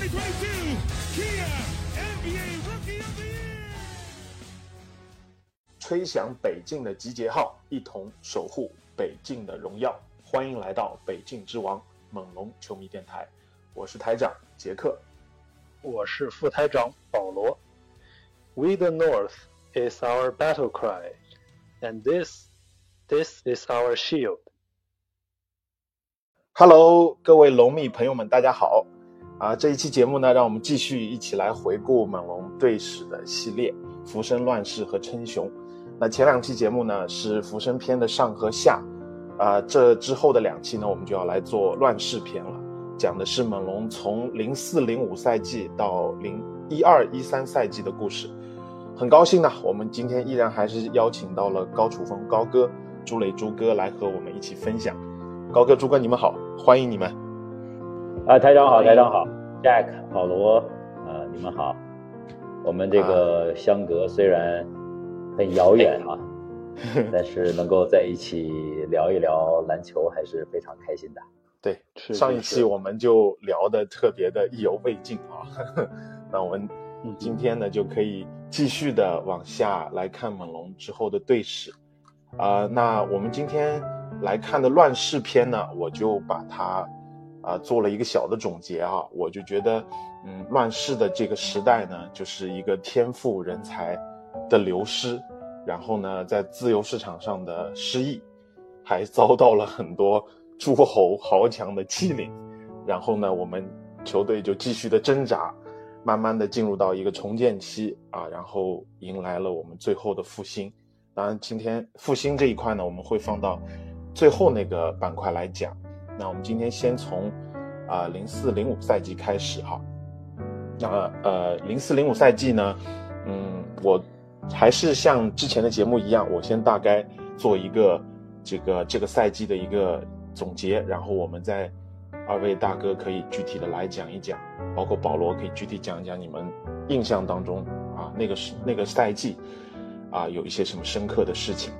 21-2022 Kia NBA Rookie of the Year! 吹响北境的集结号，一同守护北境的荣耀。欢迎来到北境之王猛龙球迷电台，我是台长杰克。我是副台长保罗。We the North is our battle cry, and this, this is our shield. Hello，各位龙迷朋友们，大家好！啊，这一期节目呢，让我们继续一起来回顾猛龙队史的系列《浮生乱世》和称雄。那前两期节目呢是浮生篇的上和下，啊，这之后的两期呢，我们就要来做乱世篇了，讲的是猛龙从零四零五赛季到零一二一三赛季的故事。很高兴呢，我们今天依然还是邀请到了高楚风高哥、朱磊朱哥来和我们一起分享。高哥、朱哥，你们好，欢迎你们。啊，台长好，台长好，Jack、保罗，呃，你们好。我们这个相隔虽然很遥远啊，但是能够在一起聊一聊篮球，还是非常开心的。对，上一期我们就聊的特别的意犹未尽啊，那我们今天呢就可以继续的往下来看猛龙之后的队史。啊、那我们今天来看的乱世篇呢，我就把它啊、做了一个小的总结啊，我就觉得嗯，乱世的这个时代呢，就是一个天赋人才的流失，然后呢，在自由市场上的失意，还遭到了很多诸侯豪强的欺凌，然后呢，我们球队就继续的挣扎，慢慢的进入到一个重建期啊，然后迎来了我们最后的复兴。当然，今天复兴这一块呢，我们会放到最后那个板块来讲。那我们今天先从啊零四零五赛季开始哈。那呃零四零五赛季呢，嗯，我还是像之前的节目一样，我先大概做一个这个这个赛季的一个总结，然后我们再二位大哥可以具体的来讲一讲，包括保罗可以具体讲一讲你们印象当中啊那个是那个赛季啊有一些什么深刻的事情。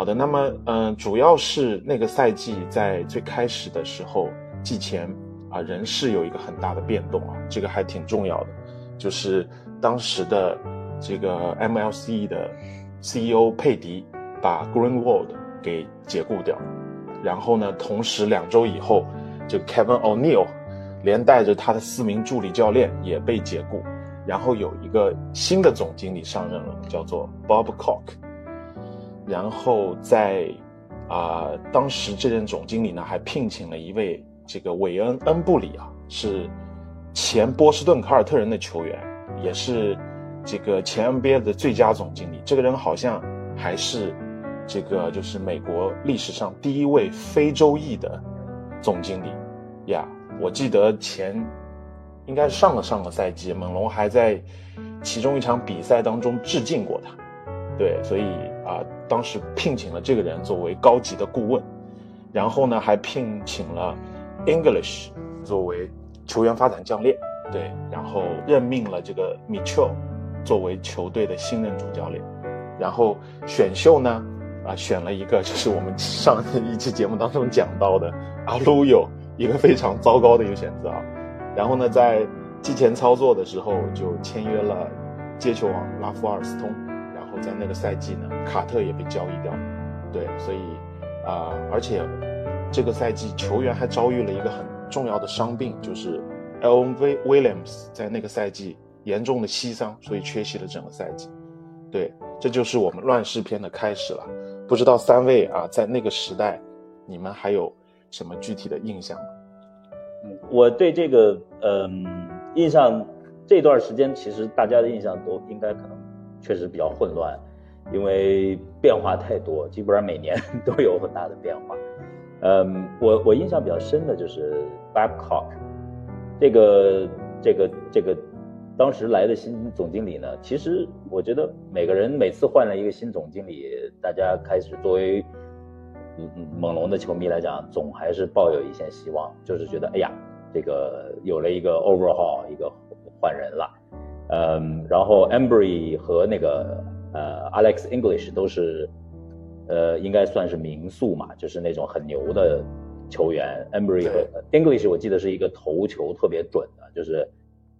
好的，那么嗯、主要是那个赛季在最开始的时候，季前啊人事有一个很大的变动啊，这个还挺重要的，就是当时的这个 MLC 的 CEO 佩迪把 Greenwald 给解雇掉，然后呢，同时两周以后，这个 Kevin O'neil 连带着他的四名助理教练也被解雇，然后有一个新的总经理上任了，叫做 Bob Cock。然后在啊、当时这任总经理呢还聘请了一位这个韦恩恩布里啊，是前波士顿凯尔特人的球员，也是这个前 NBA 的最佳总经理。这个人好像还是这个就是美国历史上第一位非洲裔的总经理呀。我记得前应该是上个上个赛季，猛龙还在其中一场比赛当中致敬过他。对，所以啊、当时聘请了这个人作为高级的顾问，然后呢，还聘请了 English 作为球员发展教练，对，然后任命了这个 Mitchell 作为球队的新任主教练，然后选秀呢，啊、选了一个就是我们上一期节目当中讲到的阿鲁友一个非常糟糕的一个选择啊，然后呢，在季前操作的时候就签约了接球王拉夫阿尔斯通。然后在那个赛季呢，卡特也被交易掉，对，所以啊、而且这个赛季球员还遭遇了一个很重要的伤病，就是 L V Williams 在那个赛季严重的膝伤，所以缺席了整个赛季。对，这就是我们乱世篇的开始了。不知道三位啊，在那个时代，你们还有什么具体的印象吗？我对这个嗯印象这段时间，其实大家的印象都应该可能确实比较混乱，因为变化太多，基本上每年 都有很大的变化。嗯，我我印象比较深的就是 Babcock，这个这个这个当时来的新总经理呢，其实我觉得每个人每次换了一个新总经理，大家开始作为猛龙的球迷来讲，总还是抱有一线希望，就是觉得哎呀，这个有了一个 overhaul，一个换人了，嗯，然后 Embry 和那个呃 Alex English 都是，呃，应该算是名宿嘛，就是那种很牛的球员。Embry 和 English 我记得是一个投球特别准的，就是。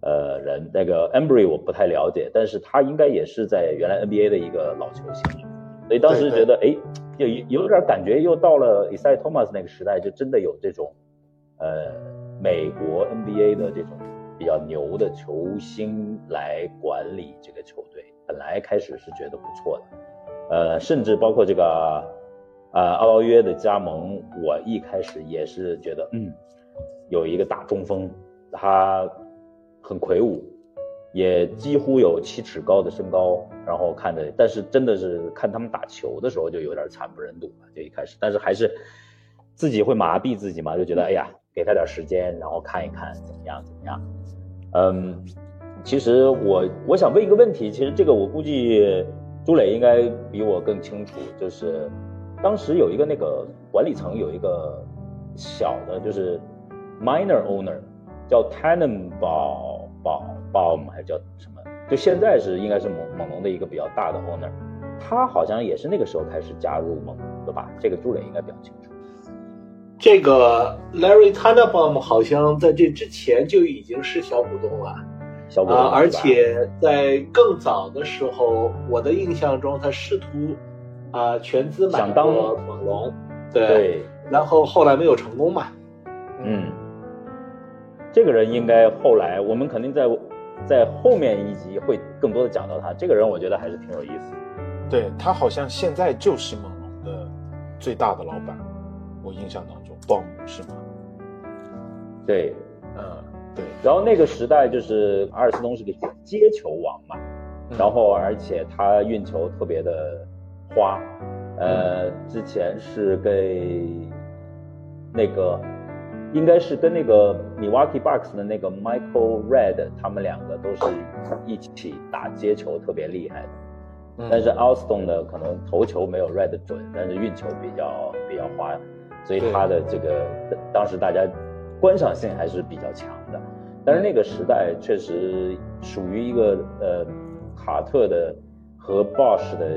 呃，人那个 Embry 我不太了解，但是他应该也是在原来 NBA 的一个老球星，所以当时觉得，哎，有有点感觉又到了 Isaiah Thomas 那个时代，就真的有这种，呃，美国 NBA 的这种比较牛的球星来管理这个球队。本来开始是觉得不错的，呃，甚至包括这个，呃，奥劳约的加盟，我一开始也是觉得，嗯，有一个大中锋，他。很魁梧，也几乎有七尺高的身高，然后看着，但是真的是看他们打球的时候就有点惨不忍睹了。就一开始，但是还是自己会麻痹自己嘛，就觉得哎呀，给他点时间，然后看一看怎么样怎么样。嗯，其实我我想问一个问题，其实这个我估计朱磊应该比我更清楚，就是当时有一个那个管理层有一个小的，就是 minor owner。叫 Tannenbaum，还是叫什么？就现在是应该是猛猛龙的一个比较大的 owner，他好像也是那个时候开始加入猛龙的吧？这个朱磊应该比较清楚。这个 Larry Tannenbaum 好像在这之前就已经是小股东了，小股东而且在更早的时候，我的印象中他试图啊全资买过猛龙，对，然后后来没有成功嘛，嗯。这个人应该后来，我们肯定在在后面一集会更多的讲到他。这个人我觉得还是挺有意思。对他好像现在就是猛龙的最大的老板，我印象当中，鲍姆是吗？对，嗯，对。然后那个时代就是阿尔斯通是个接球王嘛，然后而且他运球特别的花，呃，之前是给那个。应该是跟那个 Milwaukee Bucks 的那个 Michael Red，他们两个都是一起打接球特别厉害的。但是 Alston 呢，可能投球没有 Red 准，但是运球比较比较花，所以他的这个当时大家观赏性还是比较强的。但是那个时代确实属于一个呃卡特的和 Bosh 的，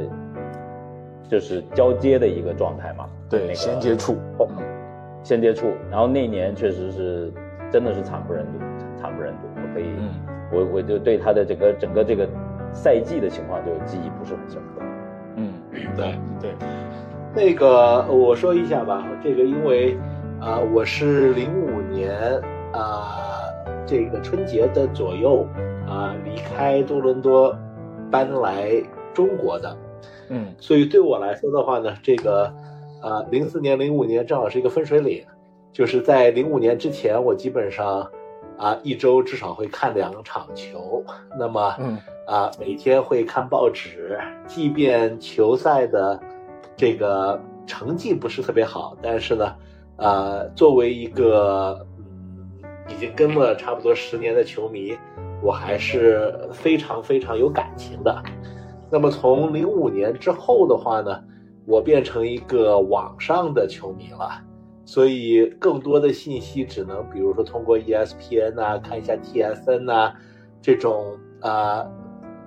就是交接的一个状态嘛。对，那个衔接处。先接触，然后那年确实是真的是惨不忍睹，惨不忍睹。我可以，我我就对他的整个整个这个赛季的情况就记忆不是很深刻。嗯，对对。那个我说一下吧，这个因为啊，我是零五年啊这个春节的左右啊离开多伦多搬来中国的，嗯，所以对我来说的话呢，这个。啊，零四年、零五年正好是一个分水岭，就是在零五年之前，我基本上啊一周至少会看两场球，那么嗯。啊每天会看报纸，即便球赛的这个成绩不是特别好，但是呢，呃，作为一个嗯已经跟了差不多十年的球迷，我还是非常非常有感情的。那么从零五年之后的话呢？我变成一个网上的球迷了，所以更多的信息只能，比如说通过 ESPN 啊，看一下 TSN 啊，这种啊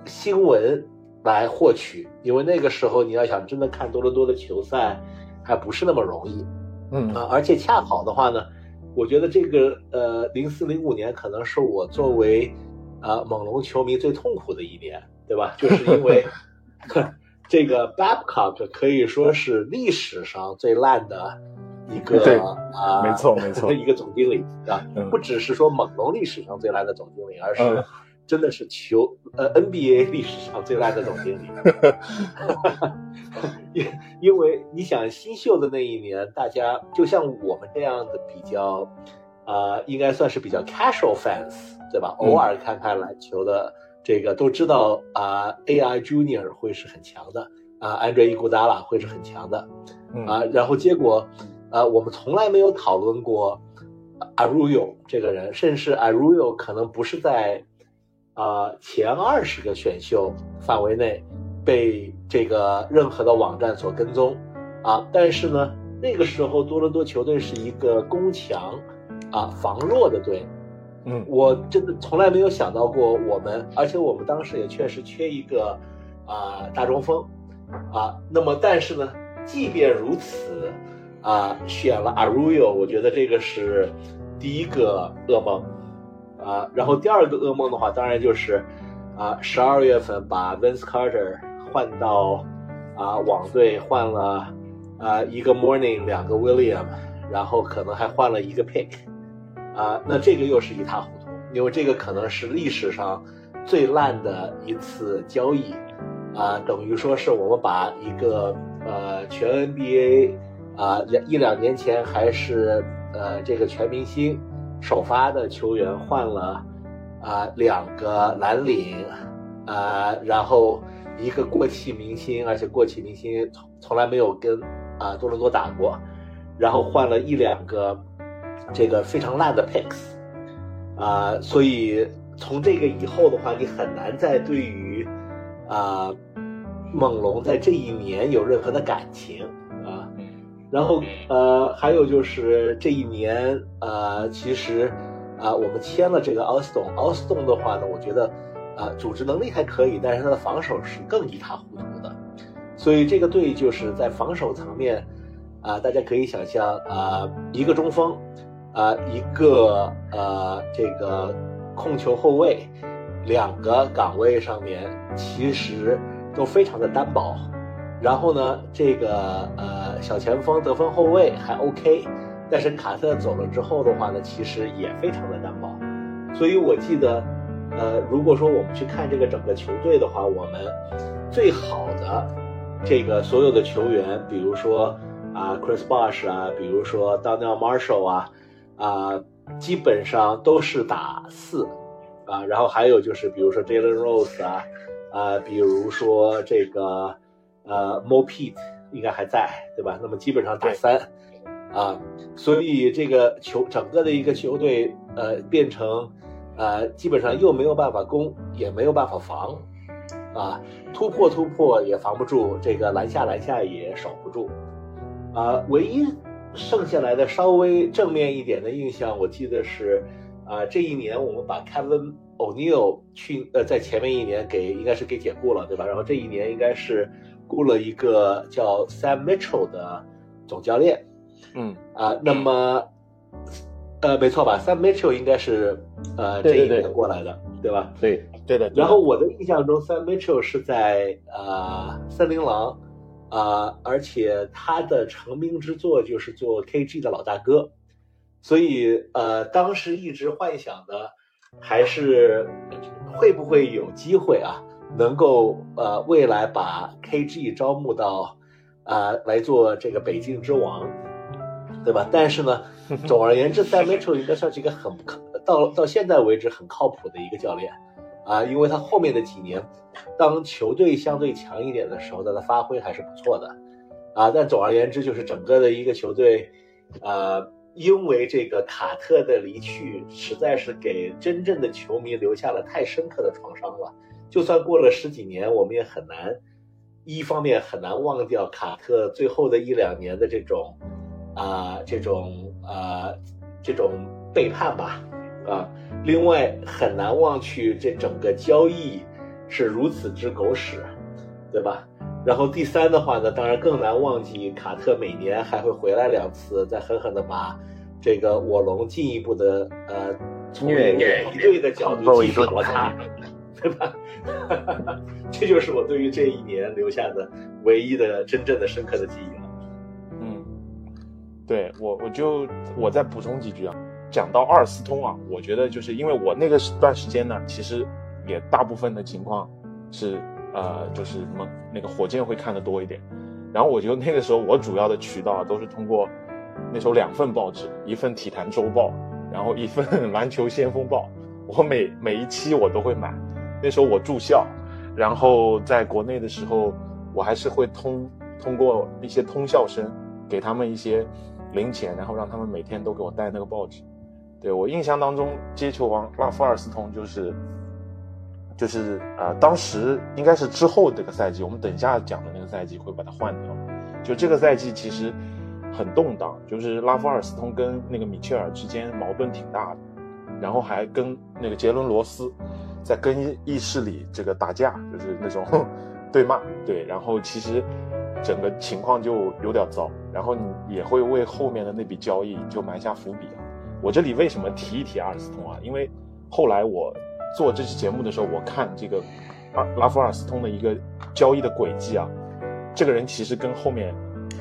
新闻来获取。因为那个时候你要想真的看多伦多的球赛，还不是那么容易。嗯啊，而且恰好的话呢，我觉得这个呃零四零五年可能是我作为啊猛龙球迷最痛苦的一年，对吧？就是因为。这个 Babcock 可以说是历史上最烂的一个啊，没错没错，一个总经理啊，不只是说猛龙历史上最烂的总经理，而是真的是球呃 NBA 历史上最烂的总经理。因因为你想新秀的那一年，大家就像我们这样的比较呃，应该算是比较 casual fans，对吧？偶尔看看篮球的。这个都知道啊，AI Junior 会是很强的啊，Andre Iguodala 会是很强的啊，然后结果啊，我们从来没有讨论过 Arroyo 这个人，甚至 Arroyo 可能不是在啊前二十个选秀范围内被这个任何的网站所跟踪啊，但是呢，那个时候多伦多球队是一个攻强啊防弱的队。嗯，我真的从来没有想到过我们，而且我们当时也确实缺一个啊大中锋啊。那么，但是呢，即便如此啊，选了 Aruyo，我觉得这个是第一个噩梦啊。然后第二个噩梦的话，当然就是啊，十二月份把 Vince Carter 换到啊网队，换了啊一个 Morning，两个 William，然后可能还换了一个 Pick。啊，那这个又是一塌糊涂，因为这个可能是历史上最烂的一次交易，啊，等于说是我们把一个呃全 NBA 啊两一两年前还是呃这个全明星首发的球员换了啊两个蓝领啊，然后一个过气明星，而且过气明星从从来没有跟啊多伦多打过，然后换了一两个。这个非常烂的 picks，啊，所以从这个以后的话，你很难再对于啊猛龙在这一年有任何的感情。然后呃，还有就是这一年呃，其实啊，我们签了这个奥斯顿，奥斯顿的话呢，我觉得啊，组织能力还可以，但是他的防守是更一塌糊涂的。所以这个队就是在防守层面啊，大家可以想象啊，一个中锋。啊，一个呃，这个控球后卫，两个岗位上面其实都非常的单薄。然后呢，这个呃小前锋得分后卫还 OK，但是卡特走了之后的话呢，其实也非常的单薄。所以我记得，呃，如果说我们去看这个整个球队的话，我们最好的这个所有的球员，比如说啊 Chris Bosh 啊，比如说 Daniel Marshall 啊。啊，基本上都是打四，啊，然后还有就是，比如说 Jalen Rose 啊，啊，比如说这个呃 Mo Pete 应该还在，对吧？那么基本上打三，啊，所以这个球整个的一个球队呃变成呃基本上又没有办法攻，也没有办法防，啊，突破突破也防不住，这个篮下篮下也守不住，啊，唯一。剩下来的稍微正面一点的印象，我记得是，啊，这一年我们把 Kevin O'Neal 去呃在前面一年给应该是给解雇了，对吧？然后这一年应该是雇了一个叫 Sam Mitchell 的总教练，嗯啊，那么呃没错吧？Sam Mitchell 应该是呃这一年过来的，对吧？对对的。然后我的印象中，Sam Mitchell 是在呃森林狼。啊，而且他的成名之作就是做 KG 的老大哥，所以呃，当时一直幻想的还是会不会有机会啊，能够呃未来把 KG 招募到啊来做这个北境之王，对吧？但是呢，总而言之 Mitchell 应该算是一个很到到现在为止很靠谱的一个教练。啊，因为他后面的几年，当球队相对强一点的时候，他的发挥还是不错的，啊，但总而言之，就是整个的一个球队，呃，因为这个卡特的离去，实在是给真正的球迷留下了太深刻的创伤了。就算过了十几年，我们也很难，一方面很难忘掉卡特最后的一两年的这种，啊，这种啊，这种背叛吧，啊。另外很难忘去这整个交易是如此之狗屎，对吧？然后第三的话呢，当然更难忘记卡特每年还会回来两次，再狠狠的把这个我龙进一步的呃从虐队的角度去了他，对吧？这就是我对于这一年留下的唯一的真正的深刻的记忆了。嗯，对我我就我再补充几句啊。讲到阿尔斯通啊，我觉得就是因为我那个段时间呢，其实也大部分的情况是呃，就是什么那个火箭会看的多一点。然后我觉得那个时候我主要的渠道都是通过那时候两份报纸，一份体坛周报，然后一份 篮球先锋报。我每每一期我都会买。那时候我住校，然后在国内的时候，我还是会通通过一些通校生给他们一些零钱，然后让他们每天都给我带那个报纸。对我印象当中，接球王拉夫尔斯通就是就是啊、当时应该是之后这个赛季，我们等一下讲的那个赛季会把它换掉。就这个赛季其实很动荡，就是拉夫尔斯通跟那个米切尔之间矛盾挺大的，然后还跟那个杰伦罗斯在更衣议室里这个打架，就是那种 对骂，对，然后其实整个情况就有点糟，然后你也会为后面的那笔交易就埋下伏笔啊。我这里为什么提一提阿尔斯通啊？因为后来我做这期节目的时候，我看这个阿拉夫尔斯通的一个交易的轨迹啊，这个人其实跟后面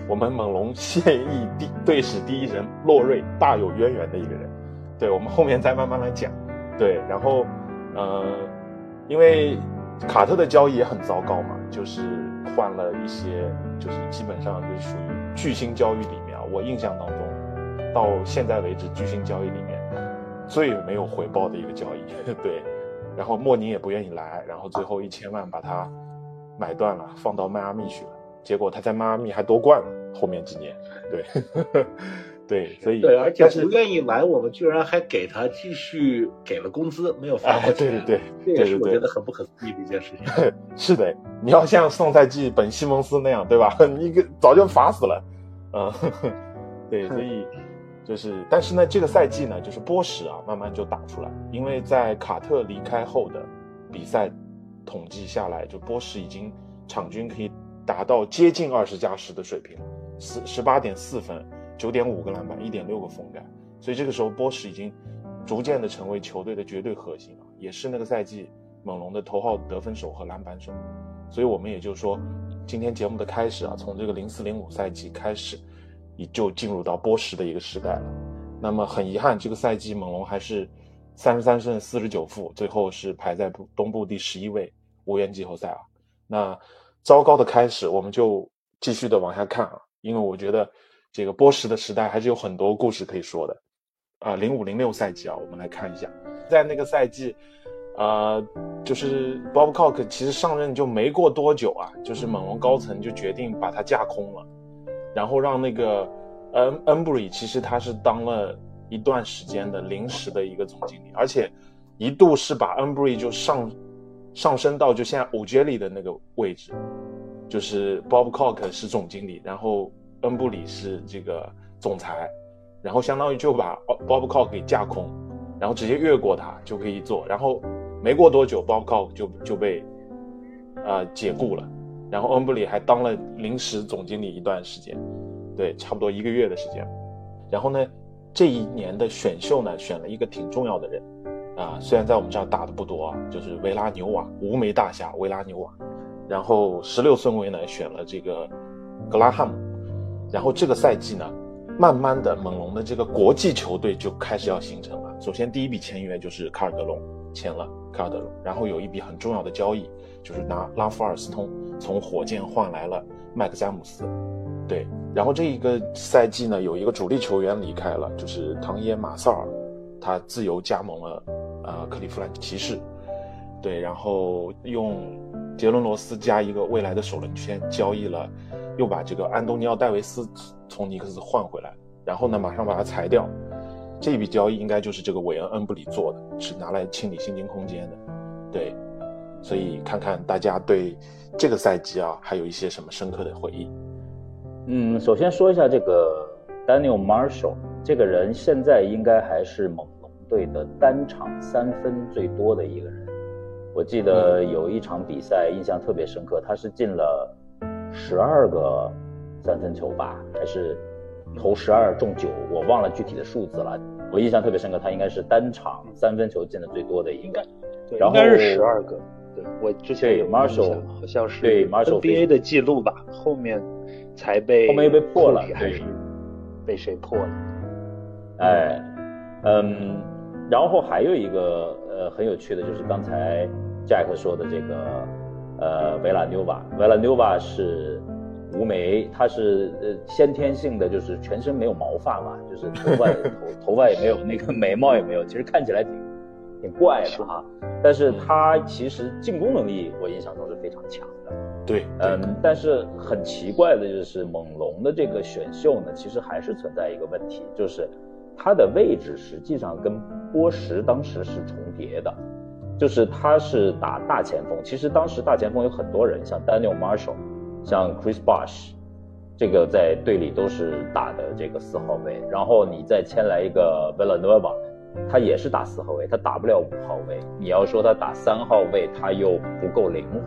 我们猛龙现役第队史第一人洛瑞大有渊源的一个人。对，我们后面再慢慢来讲。对，然后呃，因为卡特的交易也很糟糕嘛，就是换了一些，就是基本上就是属于巨星交易里面啊，我印象当中到现在为止巨星交易里面最没有回报的一个交易。对，然后莫宁也不愿意来，然后最后一千万把他买断了，放到迈阿密去了。结果他在迈阿密还夺冠了，后面几年，对，呵 呵对，所以对，而且不愿意来，我们居然还给他继续给了工资，没有发哎过钱。对对对这也是我觉得很不可思议的一件事情。是的，你要像上赛季本西蒙斯那样，对吧？你个早就罚死了，嗯，对，所以就是，但是呢，这个赛季呢，就是波什啊，慢慢就打出来，因为在卡特离开后的比赛统计下来，就波什已经场均可以达到接近二十加十的水平，十十八点四分，九点五个篮板，一点六个封盖，所以这个时候波什已经逐渐的成为球队的绝对核心啊，也是那个赛季猛龙的头号得分手和篮板手。所以我们也就说，今天节目的开始啊，从这个零四零五赛季开始，也就进入到波什的一个时代了。那么很遗憾，这个赛季猛龙还是三十三胜四十九负，最后是排在东部第十一位，无缘季后赛啊。那糟糕的开始，我们就继续的往下看啊，因为我觉得这个波什的时代还是有很多故事可以说的。啊，零五零六赛季啊，我们来看一下，在那个赛季，呃，就是 Bob Cock 其实上任就没过多久啊，就是猛龙高层就决定把他架空了，然后让那个恩恩布里，其实他是当了一段时间的临时的一个总经理，而且一度是把恩布里就上上升到就现在 o j e l i 的那个位置，就是 Bob Cock 是总经理，然后恩布里是这个总裁。然后相当于就把 Bob Cock 给架空，然后直接越过他就可以做。然后没过多久，Bob Cock 就就被呃解雇了，然后恩布里还当了临时总经理一段时间，对，差不多一个月的时间。然后呢，这一年的选秀呢，选了一个挺重要的人啊，虽然在我们这儿打的不多，就是维拉纽瓦，无眉大侠维拉纽瓦。然后十六顺位呢，选了这个格拉汉姆。然后这个赛季呢。慢慢的，猛龙的这个国际球队就开始要形成了。首先，第一笔签约就是卡尔德隆签了卡尔德隆，然后有一笔很重要的交易，就是拿拉夫尔斯通从火箭换来了麦克詹姆斯。对，然后这一个赛季呢，有一个主力球员离开了，就是唐耶马萨尔，他自由加盟了呃克利夫兰骑士。对，然后用杰伦罗斯加一个未来的首轮签交易了。又把这个安东尼奥戴维斯从尼克斯换回来，然后呢，马上把他裁掉。这笔交易应该就是这个韦恩恩布里做的，是拿来清理薪金空间的。对，所以看看大家对这个赛季啊，还有一些什么深刻的回忆。嗯，首先说一下这个 Daniel Marshall 这个人，现在应该还是猛龙队的单场三分最多的一个人。我记得有一场比赛印象特别深刻，他是进了。十二个三分球吧，还是投十二中九，我忘了具体的数字了。我印象特别深刻，他应该是单场三分球进的最多的一个，对，然后应该是十二个。对我之前有 Marshall 好像是对 Marshall NBA 的记录吧，后面才被后面又被破了，还是被谁破了？哎，嗯，然后还有一个呃很有趣的就是刚才 Jack 说的这个。呃，维拉纽瓦，维拉纽瓦是无眉，他是呃先天性的，就是全身没有毛发嘛，就是头发 头头发也没有，那个眉毛也没有，其实看起来挺挺怪的哈。但是他其实进攻能力，我印象中是非常强的。对，嗯，但是很奇怪的就是猛龙的这个选秀呢，其实还是存在一个问题，就是他的位置实际上跟波什当时是重叠的。就是他是打大前锋。其实当时大前锋有很多人，像 Daniel Marshall，像 Chris Bosh，这个在队里都是打的这个四号位。然后你再签来一个 Villanova，他也是打四号位，他打不了五号位。你要说他打三号位，他又不够灵活，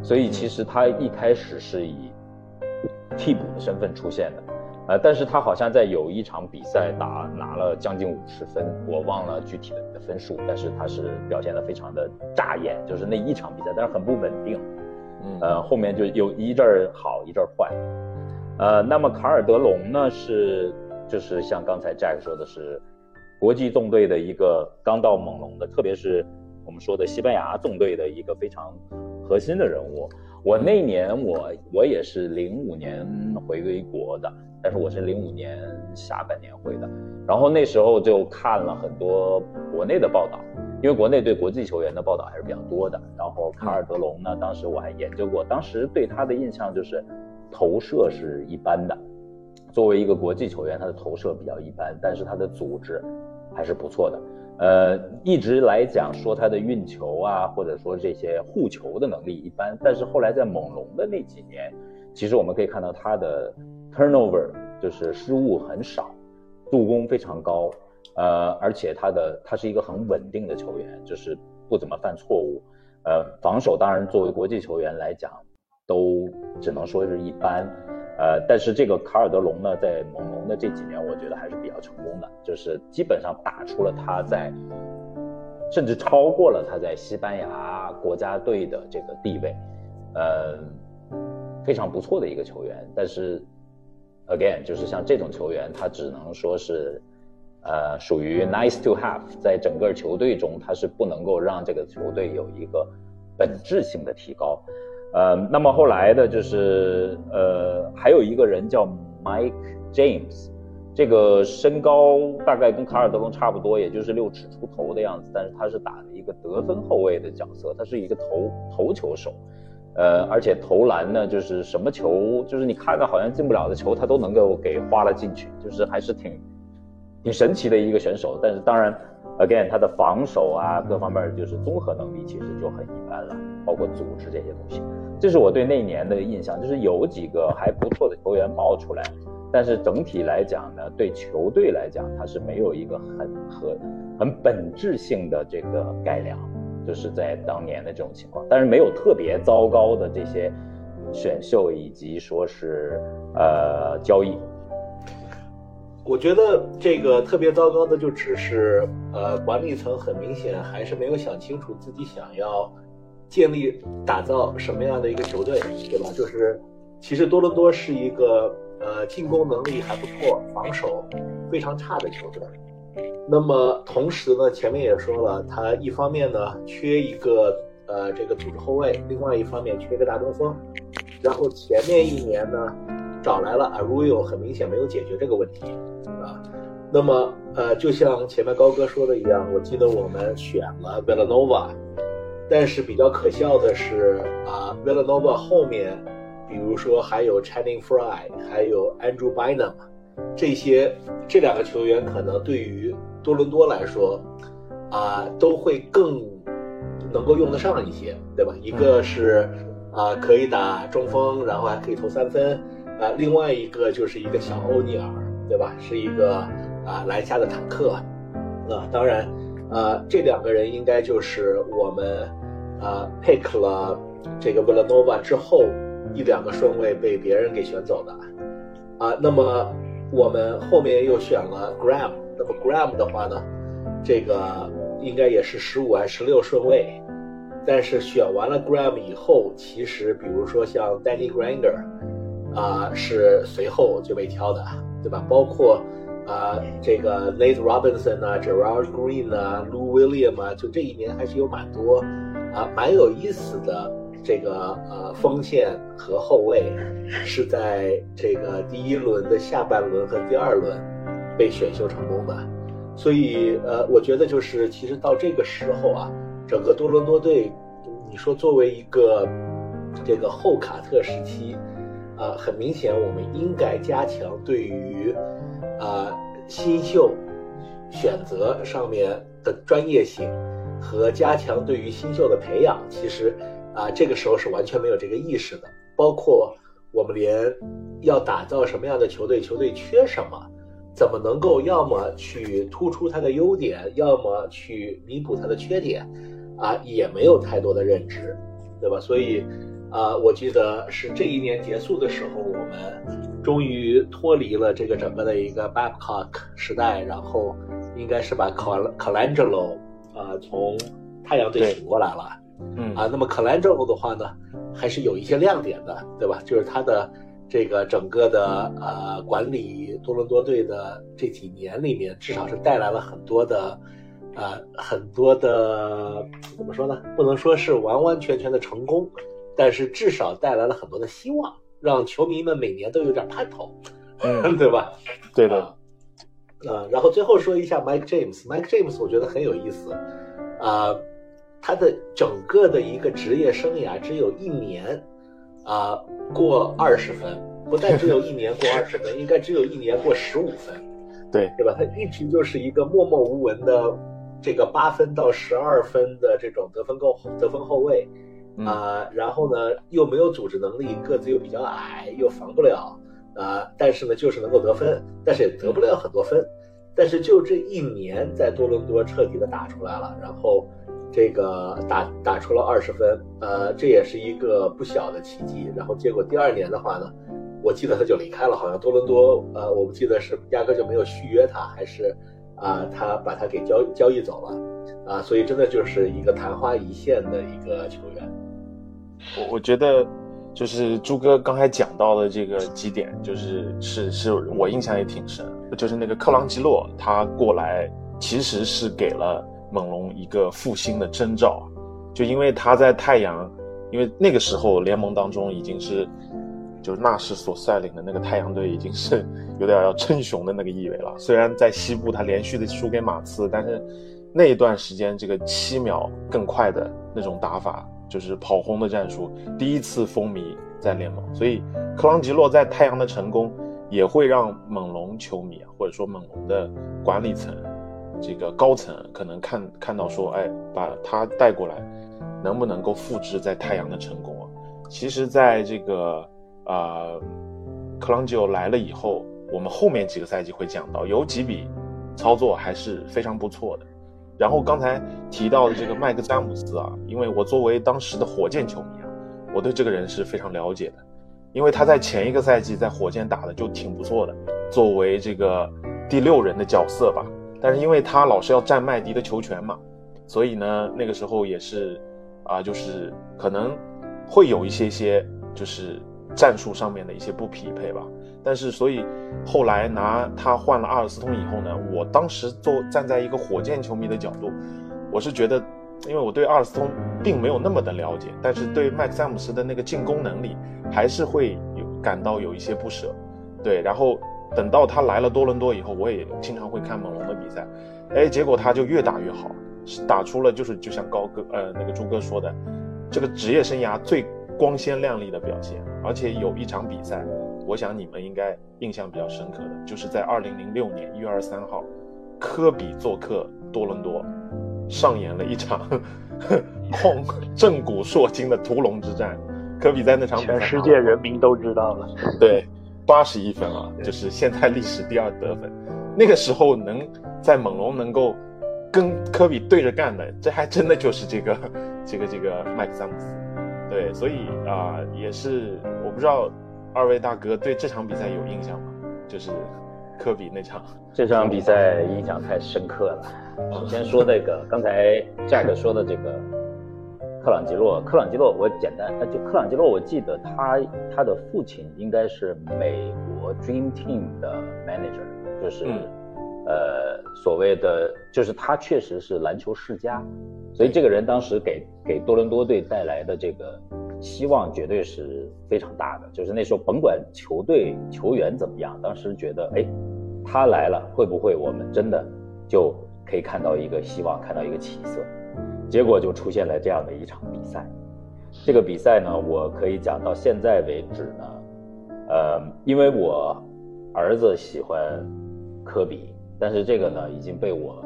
所以其实他一开始是以替补的身份出现的。呃，但是他好像在有一场比赛打拿了将近五十分，我忘了具体的分数，但是他是表现的非常的扎眼，就是那一场比赛，但是很不稳定，呃，后面就有一阵儿好一阵儿坏，呃，那么卡尔德隆呢是就是像刚才 Jack 说的是，国际纵队的一个刚到猛龙的，特别是我们说的西班牙纵队的一个非常核心的人物。我那年我我也是零五年回归国的。但是我是零五年下半年回的，然后那时候就看了很多国内的报道，因为国内对国际球员的报道还是比较多的。然后卡尔德隆呢，当时我还研究过，当时对他的印象就是投射是一般的，作为一个国际球员，他的投射比较一般，但是他的组织还是不错的。呃，一直来讲说他的运球啊，或者说这些护球的能力一般，但是后来在猛龙的那几年，其实我们可以看到他的。Turnover 就是失误很少，助攻非常高，呃，而且他的他是一个很稳定的球员，就是不怎么犯错误，呃，防守当然作为国际球员来讲，都只能说是一般，呃，但是这个卡尔德隆呢，在猛龙的这几年，我觉得还是比较成功的，就是基本上打出了他在，甚至超过了他在西班牙国家队的这个地位，呃，非常不错的一个球员，但是。Again，就是像这种球员，他只能说是，呃，属于 nice to have，在整个球队中，他是不能够让这个球队有一个本质性的提高。呃，那么后来的就是，呃，还有一个人叫 Mike James，这个身高大概跟卡尔德隆差不多，也就是六尺出头的样子，但是他是打的一个得分后卫的角色，他是一个投投球手。呃，而且投篮呢，就是什么球，就是你看着好像进不了的球，他都能够给花了进去，就是还是挺挺神奇的一个选手。但是当然，again，他的防守啊，各方面就是综合能力其实就很一般了，包括组织这些东西。这是我对那年的印象，就是有几个还不错的球员冒出来，但是整体来讲呢，对球队来讲，他是没有一个很和很本质性的这个改良。就是在当年的这种情况，但是没有特别糟糕的这些选秀以及说是呃交易。我觉得这个特别糟糕的就只是呃管理层很明显还是没有想清楚自己想要建立打造什么样的一个球队，对吧？就是其实多伦多是一个呃进攻能力还不错，防守非常差的球队。那么同时呢，前面也说了，他一方面呢缺一个呃这个组织后卫，另外一方面缺一个大中锋。然后前面一年呢，找来了 Arroyo，很明显没有解决这个问题啊。那么呃，就像前面高哥说的一样，我记得我们选了 Villanova，但是比较可笑的是啊，Villanova 后面，比如说还有 Channing Frye，还有 Andrew Bynum。这些这两个球员可能对于多伦多来说，啊，都会更能够用得上一些，对吧？一个是啊，可以打中锋，然后还可以投三分，啊，另外一个就是一个小欧尼尔，对吧？是一个啊篮下的坦克，啊，当然，啊，这两个人应该就是我们啊 pick 了这个 Villanova 之后一两个顺位被别人给选走的，啊，那么。我们后面又选了 Graham，那么 Graham 的话呢，这个应该也是十五还是十六顺位，但是选完了 Graham 以后，其实比如说像 Danny Granger，啊是随后就被挑的，对吧？包括啊这个 Nate Robinson 啊，Gerard Green 啊，Lou William 啊，就这一年还是有蛮多啊蛮有意思的。这个呃锋线和后卫是在这个第一轮的下半轮和第二轮被选秀成功的，所以呃我觉得就是其实到这个时候啊，整个多伦多队，你说作为一个这个后卡特时期，啊很明显我们应该加强对于啊新秀选择上面的专业性。和加强对于新秀的培养，其实啊这个时候是完全没有这个意识的。包括我们连要打造什么样的球队，球队缺什么，怎么能够要么去突出它的优点，要么去弥补它的缺点，啊也没有太多的认知，对吧？所以。啊，我记得是这一年结束的时候，我们终于脱离了这个整个的一个 Babcock 时代，然后应该是把 Colangelo 啊从太阳队请过来了。嗯啊，那么 Colangelo 的话呢，还是有一些亮点的，对吧？就是他的这个整个的呃管理多伦多队的这几年里面，至少是带来了很多的呃很多的怎么说呢？不能说是完完全全的成功。但是至少带来了很多的希望，让球迷们每年都有点盼头，嗯，对吧？对的，呃，然后最后说一下 Mike James，Mike James 我觉得很有意思，啊，他的整个的一个职业生涯只有一年，啊，过二十分，不但只有一年过二十分，应该只有一年过十五分，对，对吧？他一直就是一个默默无闻的这个八分到十二分的这种得分够得分后卫。啊，然后呢，又没有组织能力，个子又比较矮，又防不了啊。但是呢，就是能够得分，但是也得不了很多分。但是就这一年，在多伦多彻底的打出来了，然后这个打打出了二十分，呃，这也是一个不小的奇迹。然后结果第二年的话呢，我记得他就离开了，好像多伦多，呃，我不记得是压根就没有续约他，还是啊，他把他给交交易走了，啊，所以真的就是一个昙花一现的一个球员。我我觉得，就是朱哥刚才讲到的这个几点，就是是是我印象也挺深。就是那个克朗基洛他过来，其实是给了猛龙一个复兴的征兆啊。就因为他在太阳，因为那个时候联盟当中已经是，就是纳什所率领的那个太阳队已经是有点要称雄的那个意味了。虽然在西部他连续的输给马刺，但是那一段时间这个七秒更快的那种打法。就是跑轰的战术，第一次风靡在联盟，所以克朗吉洛在太阳的成功，也会让猛龙球迷或者说猛龙的管理层，这个高层可能看看到说，哎，把他带过来，能不能够复制在太阳的成功啊？其实，在这个呃，克朗吉洛来了以后，我们后面几个赛季会讲到，有几笔操作还是非常不错的。然后刚才提到的这个麦克詹姆斯啊，因为我作为当时的火箭球迷啊，我对这个人是非常了解的，因为他在前一个赛季在火箭打的就挺不错的，作为这个第六人的角色吧。但是因为他老是要占麦迪的球权嘛，所以呢那个时候也是啊，就是可能会有一些些就是战术上面的一些不匹配吧。但是，所以后来拿他换了阿尔斯通以后呢，我当时做站在一个火箭球迷的角度，我是觉得，因为我对阿尔斯通并没有那么的了解，但是对麦克詹姆斯的那个进攻能力还是会有感到有一些不舍。对，然后等到他来了多伦多以后，我也经常会看猛龙的比赛，哎，结果他就越打越好，打出了就是就像高哥呃那个朱哥说的，这个职业生涯最光鲜亮丽的表现，而且有一场比赛。我想你们应该印象比较深刻的，就是在二零零六年一月二十三号，科比做客多伦多，上演了一场旷震古烁今的屠龙之战。科比在那场比赛，全世界人民都知道了。对，八十一分啊，就是现在历史第二得分。那个时候能在猛龙能够跟科比对着干的，这还真的就是这个 这个这个麦克詹姆斯。对，所以啊，也是我不知道。二位大哥对这场比赛有印象吗？就是科比那场，这场比赛印象太深刻了。首先说那个刚才 Jack 说的这个克朗吉洛，克朗吉洛，我简单，就克朗吉洛，我记得他他的父亲应该是美国 Dream Team 的 manager，就是呃所谓的，就是他确实是篮球世家，所以这个人当时给给多伦多队带来的这个。希望绝对是非常大的，就是那时候甭管球队球员怎么样，当时觉得，哎，他来了，会不会我们真的就可以看到一个希望，看到一个起色？结果就出现了这样的一场比赛。这个比赛呢，我可以讲到现在为止呢，呃，因为我儿子喜欢科比，但是这个呢已经被我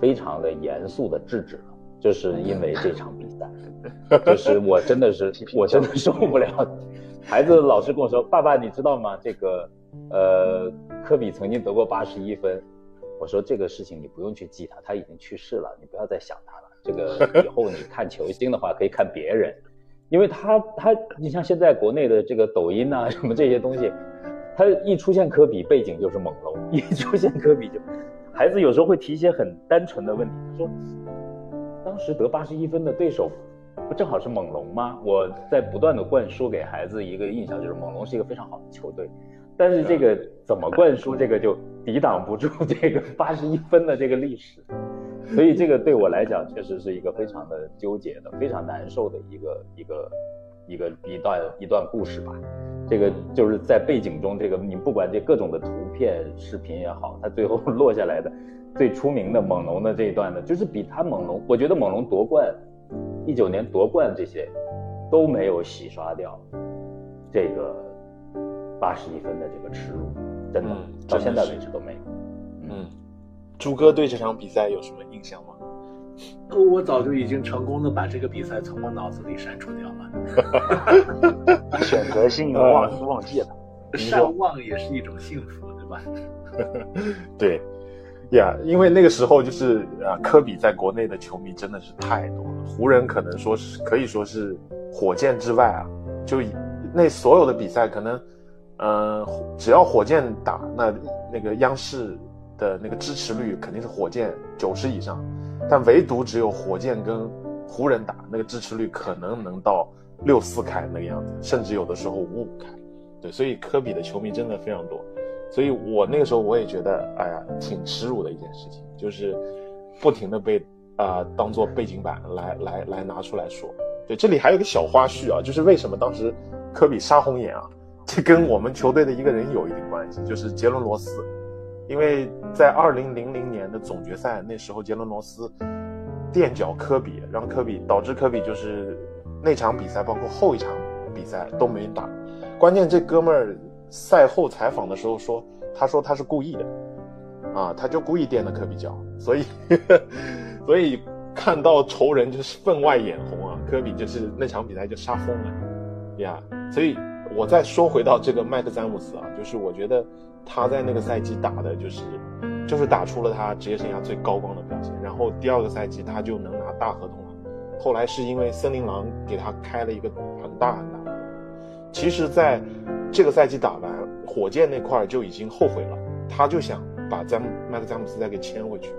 非常的严肃的制止了。就是因为这场比赛，就是我真的是 我真的受不了。孩子老是跟我说：“爸爸，你知道吗？这个，呃，科比曾经得过八十一分。”我说：“这个事情你不用去记他，他已经去世了，你不要再想他了。这个 以后你看球星的话，可以看别人，因为他他，你像现在国内的这个抖音啊什么这些东西，他一出现科比，背景就是猛龙；一出现科比，就孩子有时候会提一些很单纯的问题，他说：当时得八十一分的对手。”不正好是猛龙吗？我在不断的灌输给孩子一个印象，就是猛龙是一个非常好的球队，但是这个怎么灌输，这个就抵挡不住这个八十一分的这个历史，所以这个对我来讲确实是一个非常的纠结的、非常难受的一个一个一个一段一段故事吧。这个就是在背景中，这个你不管这各种的图片、视频也好，它最后 落下来的最出名的猛龙的这一段呢，就是比他猛龙，我觉得猛龙夺冠。一九年夺冠这些都没有洗刷掉这个八十一分的这个耻辱，真的到现在为止都没有。嗯，朱哥对这场比赛有什么印象吗？我早就已经成功的把这个比赛从我脑子里删除掉了。选择性忘忘记了，善忘也是一种幸福，对吧？对。呀，因为那个时候就是啊，科比在国内的球迷真的是太多了。湖人可能说是可以说是火箭之外啊，就那所有的比赛，可能嗯，只要火箭打，那那个央视的那个支持率肯定是火箭九十以上，但唯独只有火箭跟湖人打，那个支持率可能能到六四开那个样子，甚至有的时候五五开。对，所以科比的球迷真的非常多。所以我那个时候我也觉得，哎呀，挺耻辱的一件事情，就是不停的被啊当做背景板来来来拿出来说。对，这里还有个小花絮啊，就是为什么当时科比杀红眼啊，这跟我们球队的一个人有一定关系，就是杰伦罗斯，因为在二零零零年的总决赛那时候，杰伦罗斯垫脚科比，让科比导致科比就是那场比赛包括后一场比赛都没打，关键这哥们儿。赛后采访的时候说，他说他是故意的，啊，他就故意垫的科比脚，所以，所以看到仇人就是分外眼红啊。科比就是那场比赛就杀疯了，呀，所以我再说回到这个麦克詹姆斯啊，就是我觉得他在那个赛季打的就是，就是打出了他职业生涯最高光的表现。然后第二个赛季他就能拿大合同了，后来是因为森林狼给他开了一个很大很大的。其实，在这个赛季打完，火箭那块就已经后悔了，他就想把詹麦克詹姆斯再给签回去，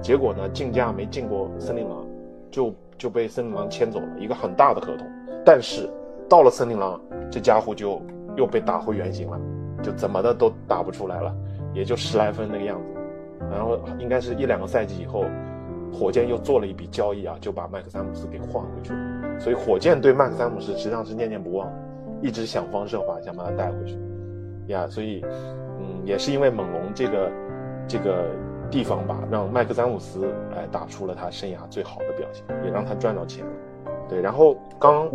结果呢，竞价没进过森林狼，就就被森林狼签走了一个很大的合同。但是到了森林狼，这家伙就又被打回原形了，就怎么的都打不出来了，也就十来分那个样子。然后应该是一两个赛季以后，火箭又做了一笔交易啊，就把麦克詹姆斯给换回去了。所以火箭对麦克詹姆斯实际上是念念不忘。一直想方设法想把他带回去，呀，所以，嗯，也是因为猛龙这个这个地方吧，让麦克詹姆斯哎打出了他生涯最好的表现，也让他赚到钱了。对，然后刚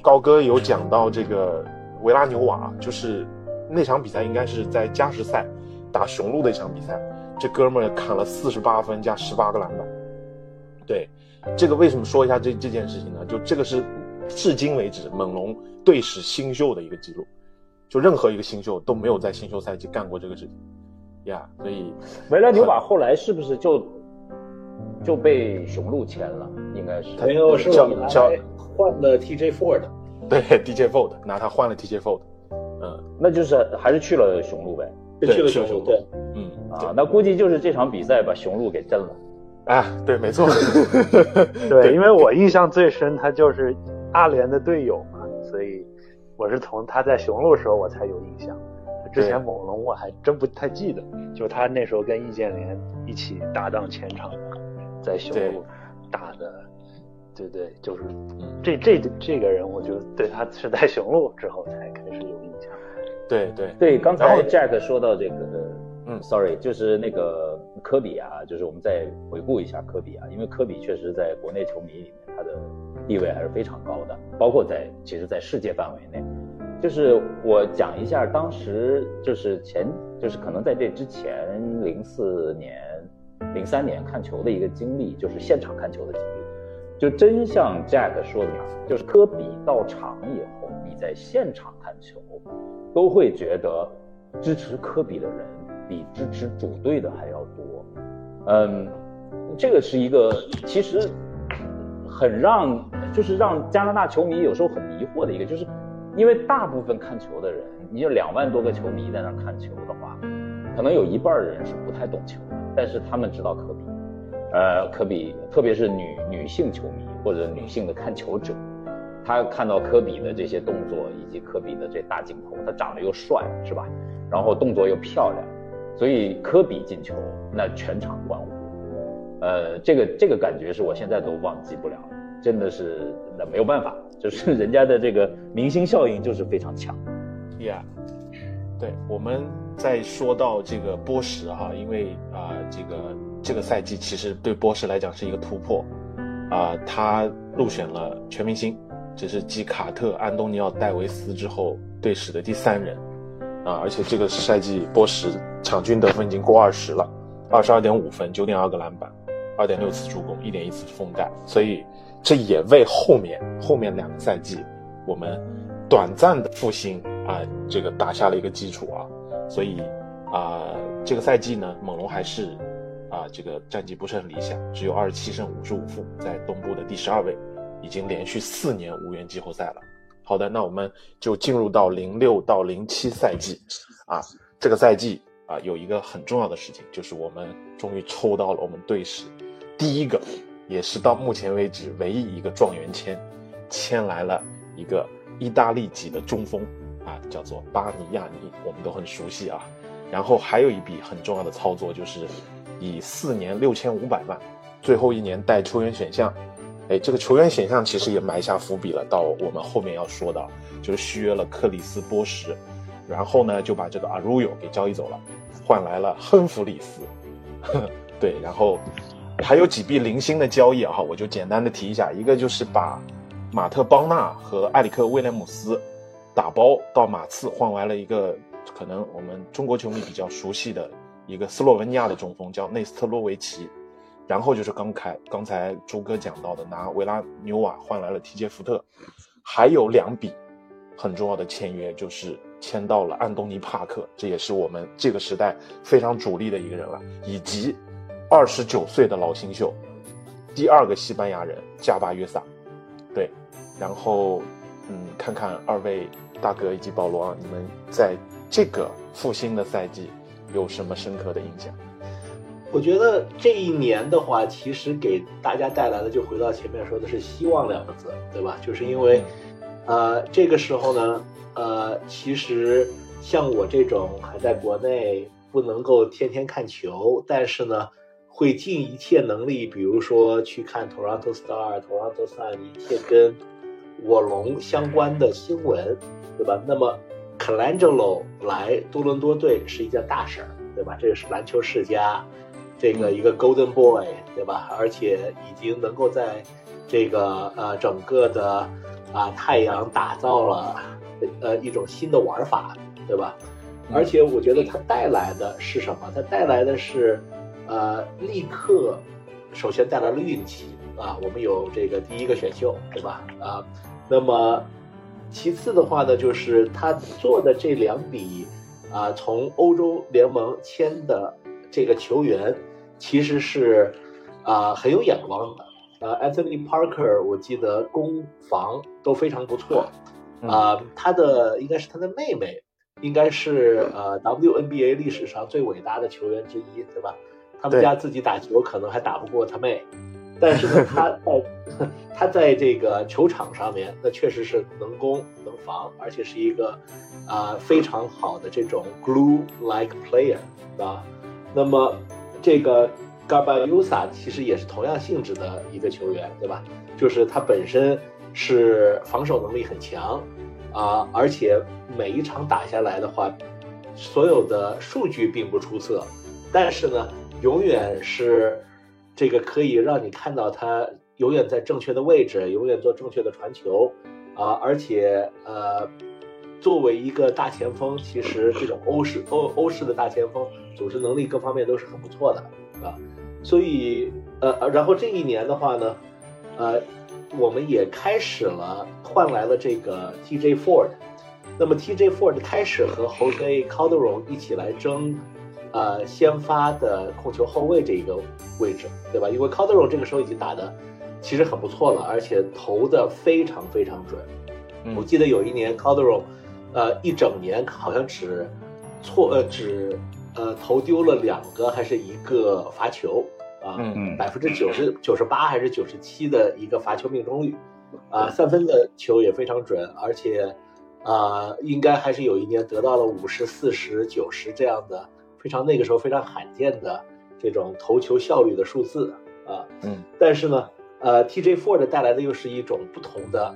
高哥有讲到这个维拉纽瓦，就是那场比赛应该是在加时赛打雄鹿的一场比赛，这哥们儿砍了四十八分加十八个篮板。对，这个为什么说一下这这件事情呢？就这个是。至今为止，猛龙队史新秀的一个记录，就任何一个新秀都没有在新秀赛季干过这个事情呀。所以维拉纽瓦后来是不是就就被雄鹿签了？应该是没有，是拿换了 TJ Ford。对，TJ Ford 拿他换了 TJ Ford。嗯，那就是还是去了雄鹿呗。去了雄鹿，对，嗯啊，那估计就是这场比赛把雄鹿给震了。啊，对，没错。对，因为我印象最深，他就是。阿联的队友嘛，所以我是从他在雄鹿时候我才有印象，之前猛龙我还真不太记得。就他那时候跟易建联一起搭档前场，在雄鹿打的，对对，就是这这这个人，我就对他是在雄鹿之后才开始有印象。对对对，刚才 Jack 说到这个，嗯，Sorry，就是那个科比啊，就是我们再回顾一下科比啊，因为科比确实在国内球迷里面他的。地位还是非常高的，包括在其实，在世界范围内，就是我讲一下当时就是前就是可能在这之前零四年、零三年看球的一个经历，就是现场看球的经历。就真像 Jack 说的，就是科比到场以后，你在现场看球，都会觉得支持科比的人比支持主队的还要多。嗯，这个是一个其实很让，就是让加拿大球迷有时候很迷惑的一个，就是因为大部分看球的人，你就两万多个球迷在那看球的话，可能有一半人是不太懂球的，但是他们知道科比。呃，科比，特别是女女性球迷或者女性的看球者，他看到科比的这些动作以及科比的这大镜头，他长得又帅，是吧？然后动作又漂亮，所以科比进球，那全场欢呼。呃，这个这个感觉是我现在都忘记不了，真的是那没有办法，就是人家的这个明星效应就是非常强。Yeah，对，我们再说到这个波什哈，因为啊这个。这个赛季其实对波什来讲是一个突破，啊，他入选了全明星，这是继卡特、安东尼奥、戴维斯之后队史的第三人，啊，而且这个赛季波什场均得分已经过二十了，二十二点五分、九点二个篮板、二点六次助攻、一点一次封盖，所以这也为后面后面两个赛季我们短暂的复兴啊，这个打下了一个基础啊，所以啊，这个赛季呢，猛龙还是。啊，这个战绩不是很理想，只有二十七胜五十五负，在东部的第十二位，已经连续四年无缘季后赛了。好的，那我们就进入到零六到零七赛季，啊，这个赛季啊，有一个很重要的事情，就是我们终于抽到了我们队史第一个，也是到目前为止唯一一个状元签，签来了一个意大利籍的中锋，啊，叫做巴尼亚尼，我们都很熟悉啊。然后还有一笔很重要的操作就是。以四年六千五百万，最后一年带球员选项，哎，这个球员选项其实也埋下伏笔了。到我们后面要说到，就是续约了克里斯波什，然后呢就把这个阿鲁尤给交易走了，换来了亨弗里斯。对，然后还有几笔零星的交易啊，我就简单的提一下，一个就是把马特邦纳和埃里克威廉姆斯打包到马刺，换来了一个可能我们中国球迷比较熟悉的。一个斯洛文尼亚的中锋叫内斯特洛维奇，然后就是刚开刚才朱哥讲到的拿维拉纽瓦换来了提杰福特，还有两笔很重要的签约，就是签到了安东尼帕克，这也是我们这个时代非常主力的一个人了，以及二十九岁的老新秀，第二个西班牙人加巴约萨，对，然后嗯，看看二位大哥以及保罗啊，你们在这个复兴的赛季。有什么深刻的印象？我觉得这一年的话，其实给大家带来的就回到前面说的是希望两个字，对吧？就是因为，呃，这个时候呢，呃，其实像我这种还在国内不能够天天看球，但是呢，会尽一切能力，比如说去看 Toronto Star、Toronto Sun 一切跟我龙相关的新闻，对吧？那么。Colangelo 来多伦多队是一件大事儿，对吧？这个是篮球世家，这个一个 Golden Boy，对吧？而且已经能够在这个呃整个的啊太阳打造了呃一种新的玩法，对吧？而且我觉得它带来的是什么？它带来的是呃立刻首先带来了运气啊，我们有这个第一个选秀，对吧？啊，那么。其次的话呢，就是他做的这两笔，啊，从欧洲联盟签的这个球员，其实是啊很有眼光的。呃，Anthony Parker，我记得攻防都非常不错。啊，他的应该是他的妹妹，应该是呃 WNBA 历史上最伟大的球员之一，对吧？他们家自己打球可能还打不过他妹。但是呢，他 在 他在这个球场上面，那确实是能攻能防，而且是一个啊非常好的这种 glue like player 啊。那么这个 Gabayusa 其实也是同样性质的一个球员，对吧？就是他本身是防守能力很强啊，而且每一场打下来的话，所有的数据并不出色，但是呢，永远是。这个可以让你看到他永远在正确的位置，永远做正确的传球，啊，而且呃，作为一个大前锋，其实这种欧式欧欧式的大前锋，组织能力各方面都是很不错的，啊，所以呃，然后这一年的话呢，呃，我们也开始了换来了这个 TJ Ford。那么 TJ Ford 开始和 Jose Calderon 一起来争，呃，先发的控球后卫这一个位置，对吧？因为 Calderon 这个时候已经打的其实很不错了，而且投的非常非常准。我记得有一年 Calderon，呃，一整年好像只错呃只呃投丢了两个还是一个罚球啊，百分之九十九十八还是九十七的一个罚球命中率，啊，三分的球也非常准，而且。啊，应该还是有一年得到了五十四十九十这样的非常那个时候非常罕见的这种投球效率的数字啊。嗯，但是呢，呃，TJ Ford 带来的又是一种不同的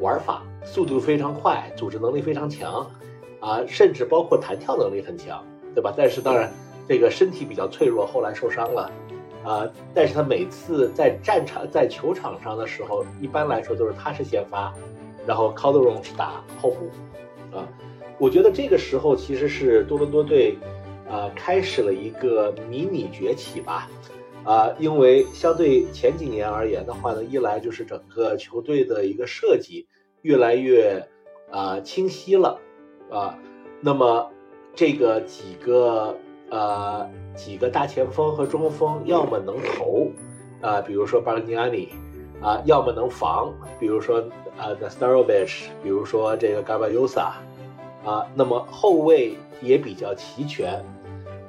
玩法，速度非常快，组织能力非常强，啊，甚至包括弹跳能力很强，对吧？但是当然，这个身体比较脆弱，后来受伤了，啊，但是他每次在战场在球场上的时候，一般来说都是他是先发。然后 Calderon 是打后补，啊，我觉得这个时候其实是多伦多队，啊，开始了一个迷你崛起吧，啊，因为相对前几年而言的话呢，一来就是整个球队的一个设计越来越啊清晰了，啊，那么这个几个呃几个大前锋和中锋要么能投，啊，比如说 b a r g n a n i 啊，要么能防，比如说。啊，The Starovich，比如说这个 Gabayosa，啊，那么后卫也比较齐全，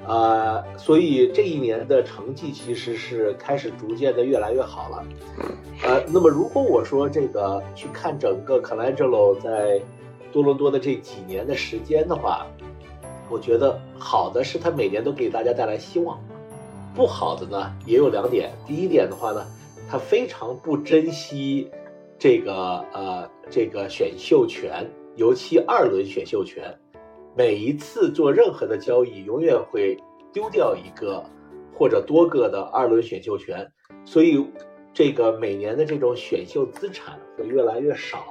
啊，所以这一年的成绩其实是开始逐渐的越来越好了，呃，那么如果我说这个去看整个 Colangelo 在多伦多的这几年的时间的话，我觉得好的是他每年都给大家带来希望，不好的呢也有两点，第一点的话呢，他非常不珍惜。这个呃，这个选秀权，尤其二轮选秀权，每一次做任何的交易，永远会丢掉一个或者多个的二轮选秀权，所以这个每年的这种选秀资产会越来越少，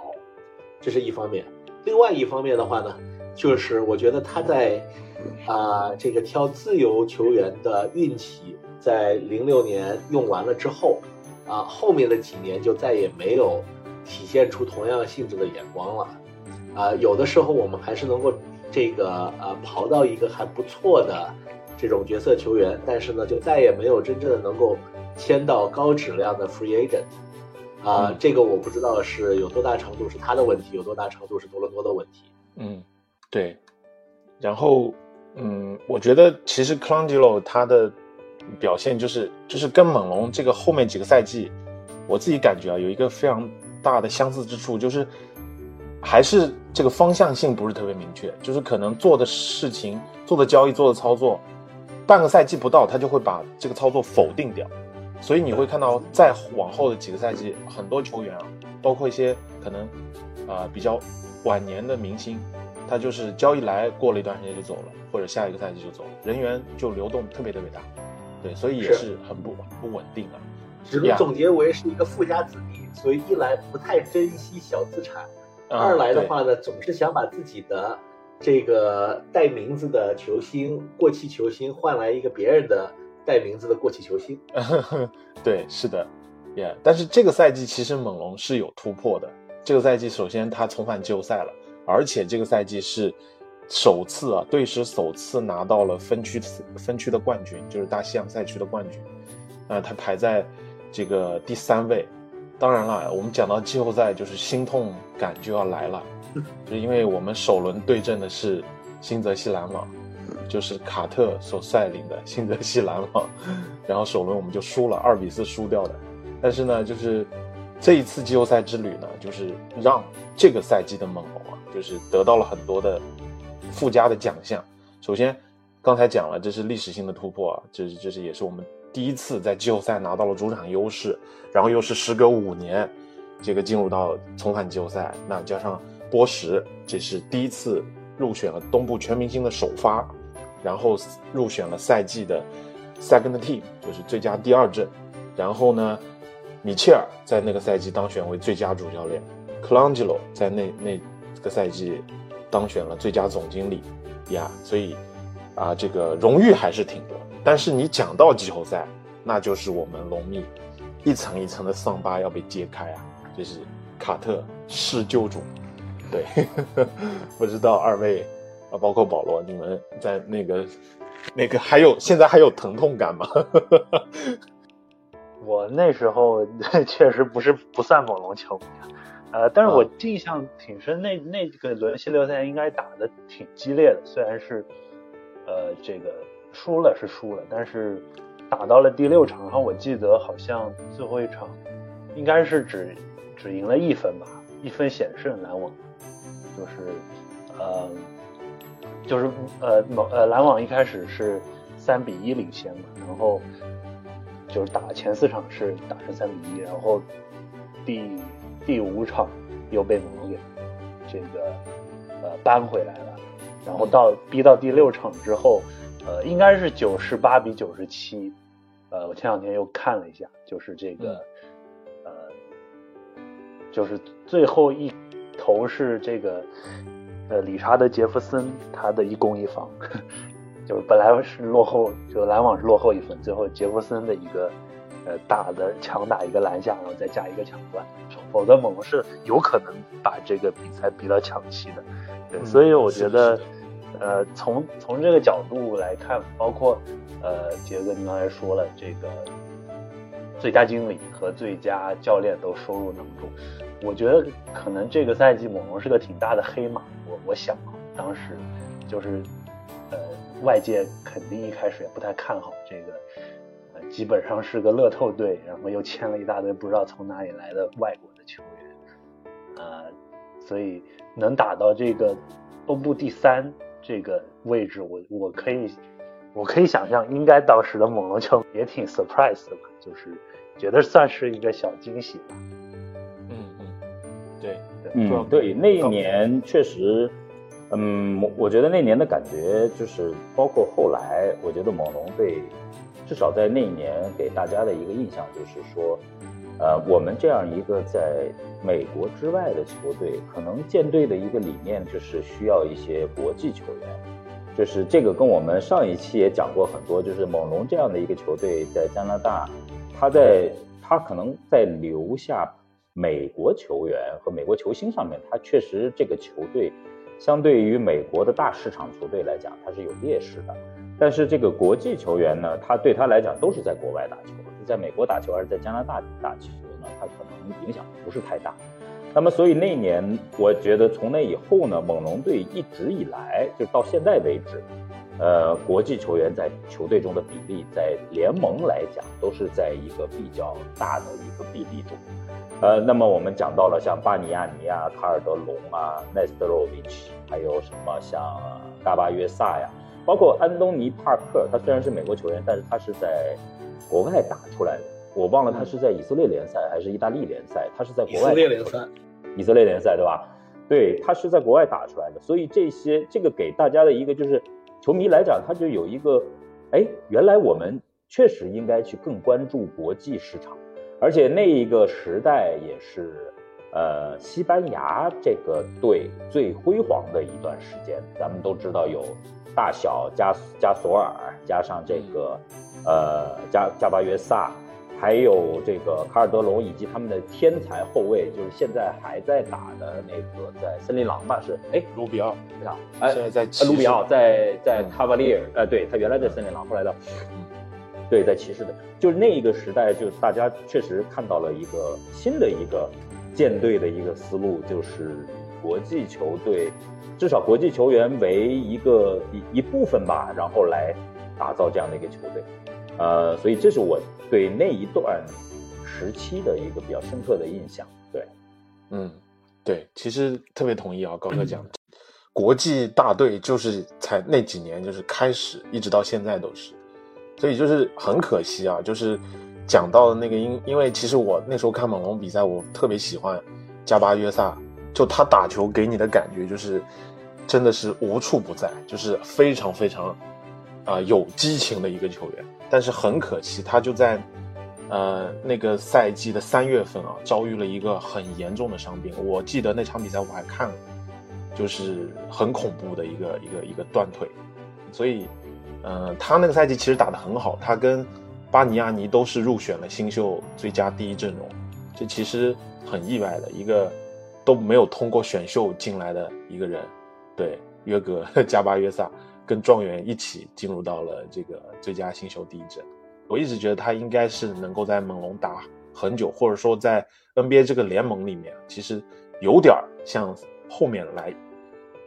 这是一方面。另外一方面的话呢，就是我觉得他在啊这个挑自由球员的运气，在零六年用完了之后，啊后面的几年就再也没有。体现出同样性质的眼光了，啊，有的时候我们还是能够这个呃刨到一个还不错的这种角色球员，但是呢，就再也没有真正的能够签到高质量的 free agent，啊，这个我不知道是有多大程度是他的问题，有多大程度是多伦多的问题。嗯，对。然后，嗯，我觉得其实 c l a n g e l o 他的表现就是就是跟猛龙这个后面几个赛季，我自己感觉啊，有一个非常。大的相似之处就是，还是这个方向性不是特别明确，就是可能做的事情、做的交易、做的操作，半个赛季不到，他就会把这个操作否定掉。所以你会看到，再往后的几个赛季，很多球员啊，包括一些可能啊比较晚年的明星，他就是交易来过了一段时间就走了，或者下一个赛季就走了，人员就流动特别特别大。对，所以也是很不不稳定的。只能总结为是一个富家子弟。所以一来不太珍惜小资产，二来的话呢，总是想把自己的这个带名字的球星、过气球星换来一个别人的带名字的过气球星。对，是的，也。但是这个赛季其实猛龙是有突破的。这个赛季首先他重返季后赛了，而且这个赛季是首次啊，队史首次拿到了分区分区的冠军，就是大西洋赛区的冠军。啊，他排在这个第三位。当然了，我们讲到季后赛，就是心痛感就要来了，就因为我们首轮对阵的是新泽西篮网，就是卡特所率领的新泽西篮网，然后首轮我们就输了，二比四输掉的。但是呢，就是这一次季后赛之旅呢，就是让这个赛季的猛龙啊，就是得到了很多的附加的奖项。首先，刚才讲了，这是历史性的突破啊，这是这是也是我们。第一次在季后赛拿到了主场优势，然后又是时隔五年，这个进入到重返季后赛，那加上波什，这是第一次入选了东部全明星的首发，然后入选了赛季的 second team，就是最佳第二阵，然后呢，米切尔在那个赛季当选为最佳主教练，克朗吉罗在那那个赛季当选了最佳总经理，呀，所以啊，这个荣誉还是挺多。但是你讲到季后赛，那就是我们龙蜜一层一层的伤疤要被揭开啊，就是卡特施救主。对，不知道二位啊，包括保罗，你们在那个那个还有现在还有疼痛感吗？我那时候 确实不是不算猛龙球迷啊，呃，但是我印象挺深，那那个轮系列赛应该打的挺激烈的，虽然是呃这个输了是输了，但是打到了第六场，然后我记得好像最后一场应该是只只赢了一分吧，一分险胜篮网。就是呃，就是呃，某呃，篮网一开始是三比一领先嘛，然后就是打前四场是打成三比一，然后第第五场又被猛龙给这个呃扳回来了，然后到逼到第六场之后，呃，应该是九十八比九十七，呃，我前两天又看了一下，就是这个呃，就是最后一。投是这个，呃，理查德·杰弗森，他的一攻一防，就是本来是落后，就篮网是落后一分，最后杰弗森的一个，呃，打的强打一个篮下，然后再加一个抢断，否则猛龙是有可能把这个比赛逼到抢七的。对，所以我觉得，呃，从从这个角度来看，包括呃，杰哥您刚才说了，这个最佳经理和最佳教练都收入囊中。我觉得可能这个赛季猛龙是个挺大的黑马，我我想啊，当时就是，呃，外界肯定一开始也不太看好这个，呃，基本上是个乐透队，然后又签了一大堆不知道从哪里来的外国的球员，啊，所以能打到这个东部第三这个位置，我我可以我可以想象，应该当时的猛龙球也挺 surprise 的吧，就是觉得算是一个小惊喜吧。嗯嗯，对，那一年确实，嗯，我觉得那年的感觉就是，包括后来，我觉得猛龙队，至少在那一年给大家的一个印象就是说，呃，我们这样一个在美国之外的球队，可能建队的一个理念就是需要一些国际球员，就是这个跟我们上一期也讲过很多，就是猛龙这样的一个球队在加拿大，他在他可能在留下。美国球员和美国球星上面，他确实这个球队，相对于美国的大市场球队来讲，他是有劣势的。但是这个国际球员呢，他对他来讲都是在国外打球，在美国打球还是在加拿大打球呢？他可能影响不是太大。那么，所以那年我觉得从那以后呢，猛龙队一直以来就到现在为止。呃，国际球员在球队中的比例，在联盟来讲都是在一个比较大的一个比例中。呃，那么我们讲到了像巴尼亚尼啊、卡尔德隆啊、奈斯特罗维奇，还有什么像大巴约萨呀，包括安东尼帕克，他虽然是美国球员，但是他是在国外打出来的。我忘了他是在以色列联赛还是意大利联赛，他是在国外。以色列联赛，以色列联赛对吧？对他是在国外打出来的，所以这些这个给大家的一个就是。球迷来讲，他就有一个，哎，原来我们确实应该去更关注国际市场，而且那一个时代也是，呃，西班牙这个队最辉煌的一段时间。咱们都知道有大小加加索尔，加上这个，呃，加加巴约萨。还有这个卡尔德隆以及他们的天才后卫，就是现在还在打的那个在森林狼吧？是哎，卢比奥，对吧？哎，现在在卢比奥在在卡瓦利尔，呃，对他原来在森林狼，后来的，对，在骑士的，就是那一个时代，就大家确实看到了一个新的一个舰队的一个思路，就是国际球队，至少国际球员为一个一一部分吧，然后来打造这样的一个球队。呃，所以这是我对那一段时期的一个比较深刻的印象。对，嗯，对，其实特别同意啊，高哥讲的，国际大队就是才那几年就是开始，一直到现在都是，所以就是很可惜啊，就是讲到的那个因，因为其实我那时候看猛龙比赛，我特别喜欢加巴约萨，就他打球给你的感觉就是真的是无处不在，就是非常非常啊有激情的一个球员。但是很可惜，他就在，呃，那个赛季的三月份啊，遭遇了一个很严重的伤病。我记得那场比赛我还看了，就是很恐怖的一个一个一个断腿。所以，呃，他那个赛季其实打得很好，他跟巴尼亚尼都是入选了新秀最佳第一阵容，这其实很意外的一个都没有通过选秀进来的一个人，对约格 加巴约萨跟状元一起进入到了这个最佳新秀第一阵，我一直觉得他应该是能够在猛龙打很久，或者说在 NBA 这个联盟里面，其实有点像后面来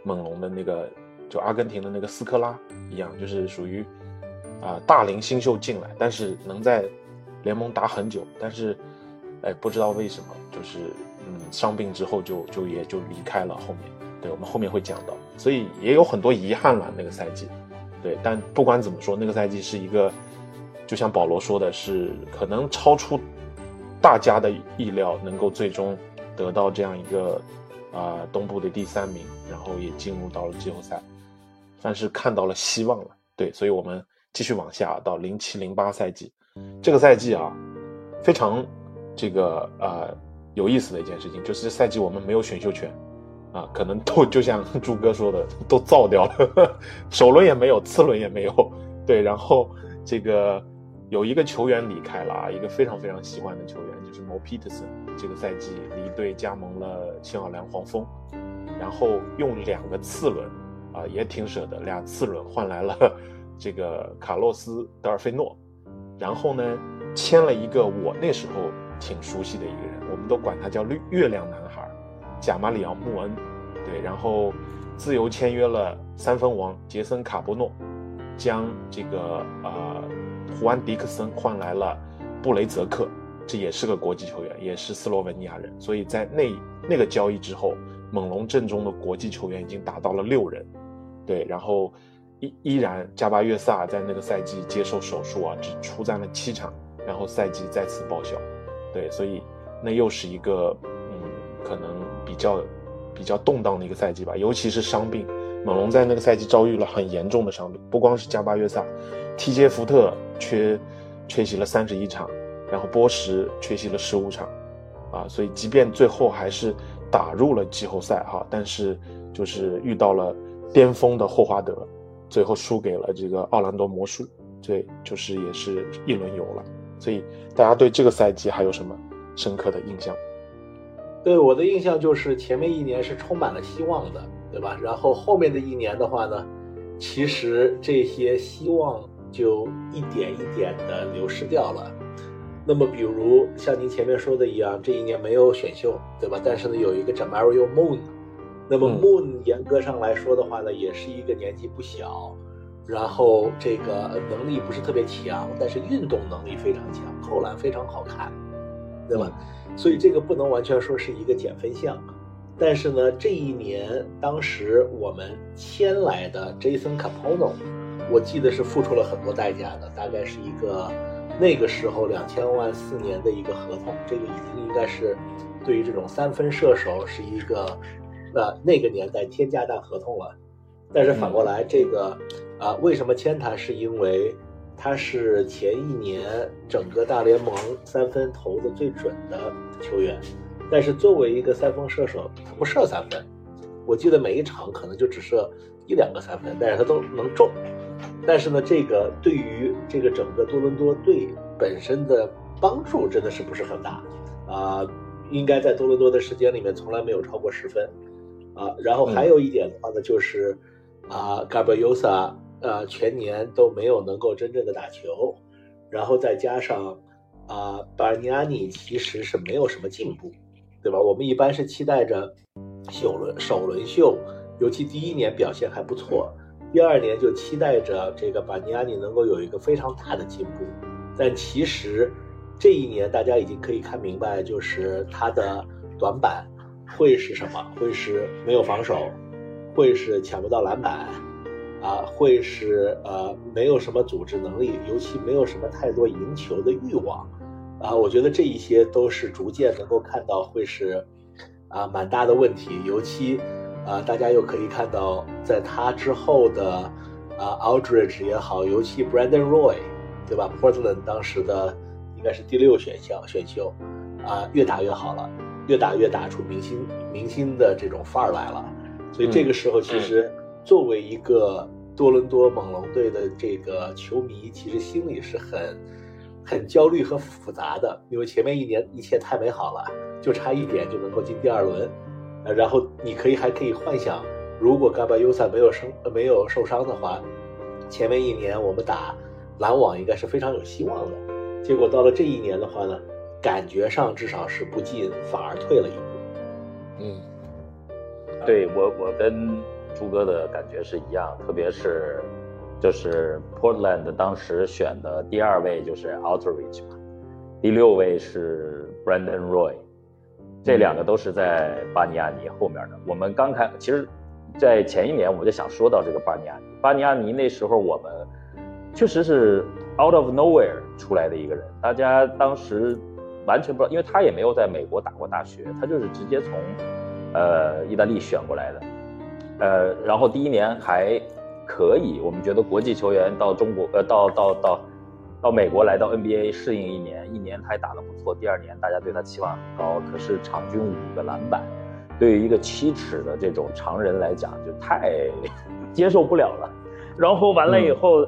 猛龙的那个就阿根廷的那个斯科拉一样，就是属于。啊，大龄新秀进来，但是能在联盟打很久，但是，哎，不知道为什么，就是嗯，伤病之后就就也就离开了。后面，对我们后面会讲到，所以也有很多遗憾了那个赛季。对，但不管怎么说，那个赛季是一个，就像保罗说的是，可能超出大家的意料，能够最终得到这样一个啊东部的第三名，然后也进入到了季后赛，算是看到了希望了。对，所以我们。继续往下到零七零八赛季，这个赛季啊，非常这个呃有意思的一件事情，就是这赛季我们没有选秀权，啊，可能都就像朱哥说的，都造掉了，首轮也没有，次轮也没有，对，然后这个有一个球员离开了啊，一个非常非常喜欢的球员，就是 morpetes 这个赛季离队加盟了新奥良黄蜂，然后用两个次轮啊，也挺舍得，俩次轮换来了。这个卡洛斯·德尔菲诺，然后呢，签了一个我那时候挺熟悉的一个人，我们都管他叫“绿月亮男孩”，贾马里奥·穆恩，对，然后自由签约了三分王杰森·卡波诺，将这个呃胡安·迪克森换来了布雷泽克，这也是个国际球员，也是斯洛文尼亚人，所以在那那个交易之后，猛龙阵中的国际球员已经达到了六人，对，然后。依依然，加巴约萨在那个赛季接受手术啊，只出战了七场，然后赛季再次报销。对，所以那又是一个嗯，可能比较比较动荡的一个赛季吧。尤其是伤病，猛龙在那个赛季遭遇了很严重的伤病，不光是加巴约萨，T. J. 福特缺缺席了三十一场，然后波什缺席了十五场，啊，所以即便最后还是打入了季后赛哈，但是就是遇到了巅峰的霍华德。最后输给了这个奥兰多魔术，对，就是也是一轮游了。所以大家对这个赛季还有什么深刻的印象？对我的印象就是前面一年是充满了希望的，对吧？然后后面的一年的话呢，其实这些希望就一点一点的流失掉了。那么比如像您前面说的一样，这一年没有选秀，对吧？但是呢，有一个 Jamario Moon。那么 Moon 严格上来说的话呢，也是一个年纪不小，然后这个能力不是特别强，但是运动能力非常强，扣篮非常好看，对吧？所以这个不能完全说是一个减分项。但是呢，这一年当时我们签来的 Jason Capono，我记得是付出了很多代价的，大概是一个那个时候两千万四年的一个合同，这个已经应该是对于这种三分射手是一个。那那个年代天价大合同了，但是反过来这个，啊，为什么签他？是因为他是前一年整个大联盟三分投的最准的球员，但是作为一个三分射手，他不射三分，我记得每一场可能就只射一两个三分，但是他都能中。但是呢，这个对于这个整个多伦多队本身的帮助真的是不是很大啊？应该在多伦多的时间里面从来没有超过十分。啊，然后还有一点的话呢，就是啊，嘎巴尤萨呃全年都没有能够真正的打球，然后再加上啊，巴尼亚尼其实是没有什么进步，对吧？我们一般是期待着首轮首轮秀，尤其第一年表现还不错，第二年就期待着这个巴尼亚尼能够有一个非常大的进步，但其实这一年大家已经可以看明白，就是他的短板。会是什么？会是没有防守，会是抢不到篮板，啊，会是呃没有什么组织能力，尤其没有什么太多赢球的欲望，啊，我觉得这一些都是逐渐能够看到会是啊蛮大的问题。尤其啊，大家又可以看到在他之后的啊 Aldridge 也好，尤其 Brandon Roy，对吧？Portland 当时的应该是第六选项选秀，啊，越打越好了。越打越打出明星明星的这种范儿来了，所以这个时候其实作为一个多伦多猛龙队的这个球迷，其实心里是很很焦虑和复杂的，因为前面一年一切太美好了，就差一点就能够进第二轮，呃，然后你可以还可以幻想，如果嘎巴优萨没有生没有受伤的话，前面一年我们打篮网应该是非常有希望的，结果到了这一年的话呢，感觉上至少是不进反而退了一步。嗯，对我我跟朱哥的感觉是一样，特别是。就是 Portland 当时选的第二位就是 Outreach 嘛，第六位是 Brandon Roy，这两个都是在巴尼亚尼后面的。我们刚开，其实，在前一年我就想说到这个巴尼亚尼。巴尼亚尼那时候我们确实是 out of nowhere 出来的一个人，大家当时完全不知道，因为他也没有在美国打过大学，他就是直接从呃意大利选过来的，呃，然后第一年还。可以，我们觉得国际球员到中国，呃，到到到，到美国来到 NBA 适应一年，一年他还打得不错。第二年大家对他期望很高，可是场均五个篮板，对于一个七尺的这种常人来讲就太 接受不了了。然后完了以后，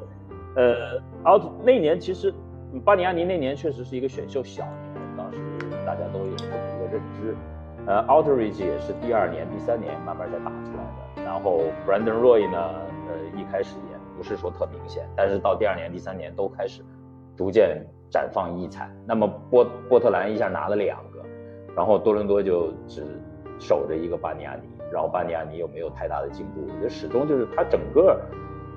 呃，奥那年其实巴尼亚尼那年确实是一个选秀小年，当时大家都有这么一个认知。呃，Outrage 也是第二年、第三年慢慢才打出来的。然后 Brandon Roy 呢？呃一开始也不是说特明显，但是到第二年、第三年都开始逐渐绽放异彩。那么波波特兰一下拿了两个，然后多伦多就只守着一个巴尼亚尼，然后巴尼亚尼又没有太大的进步，我觉得始终就是他整个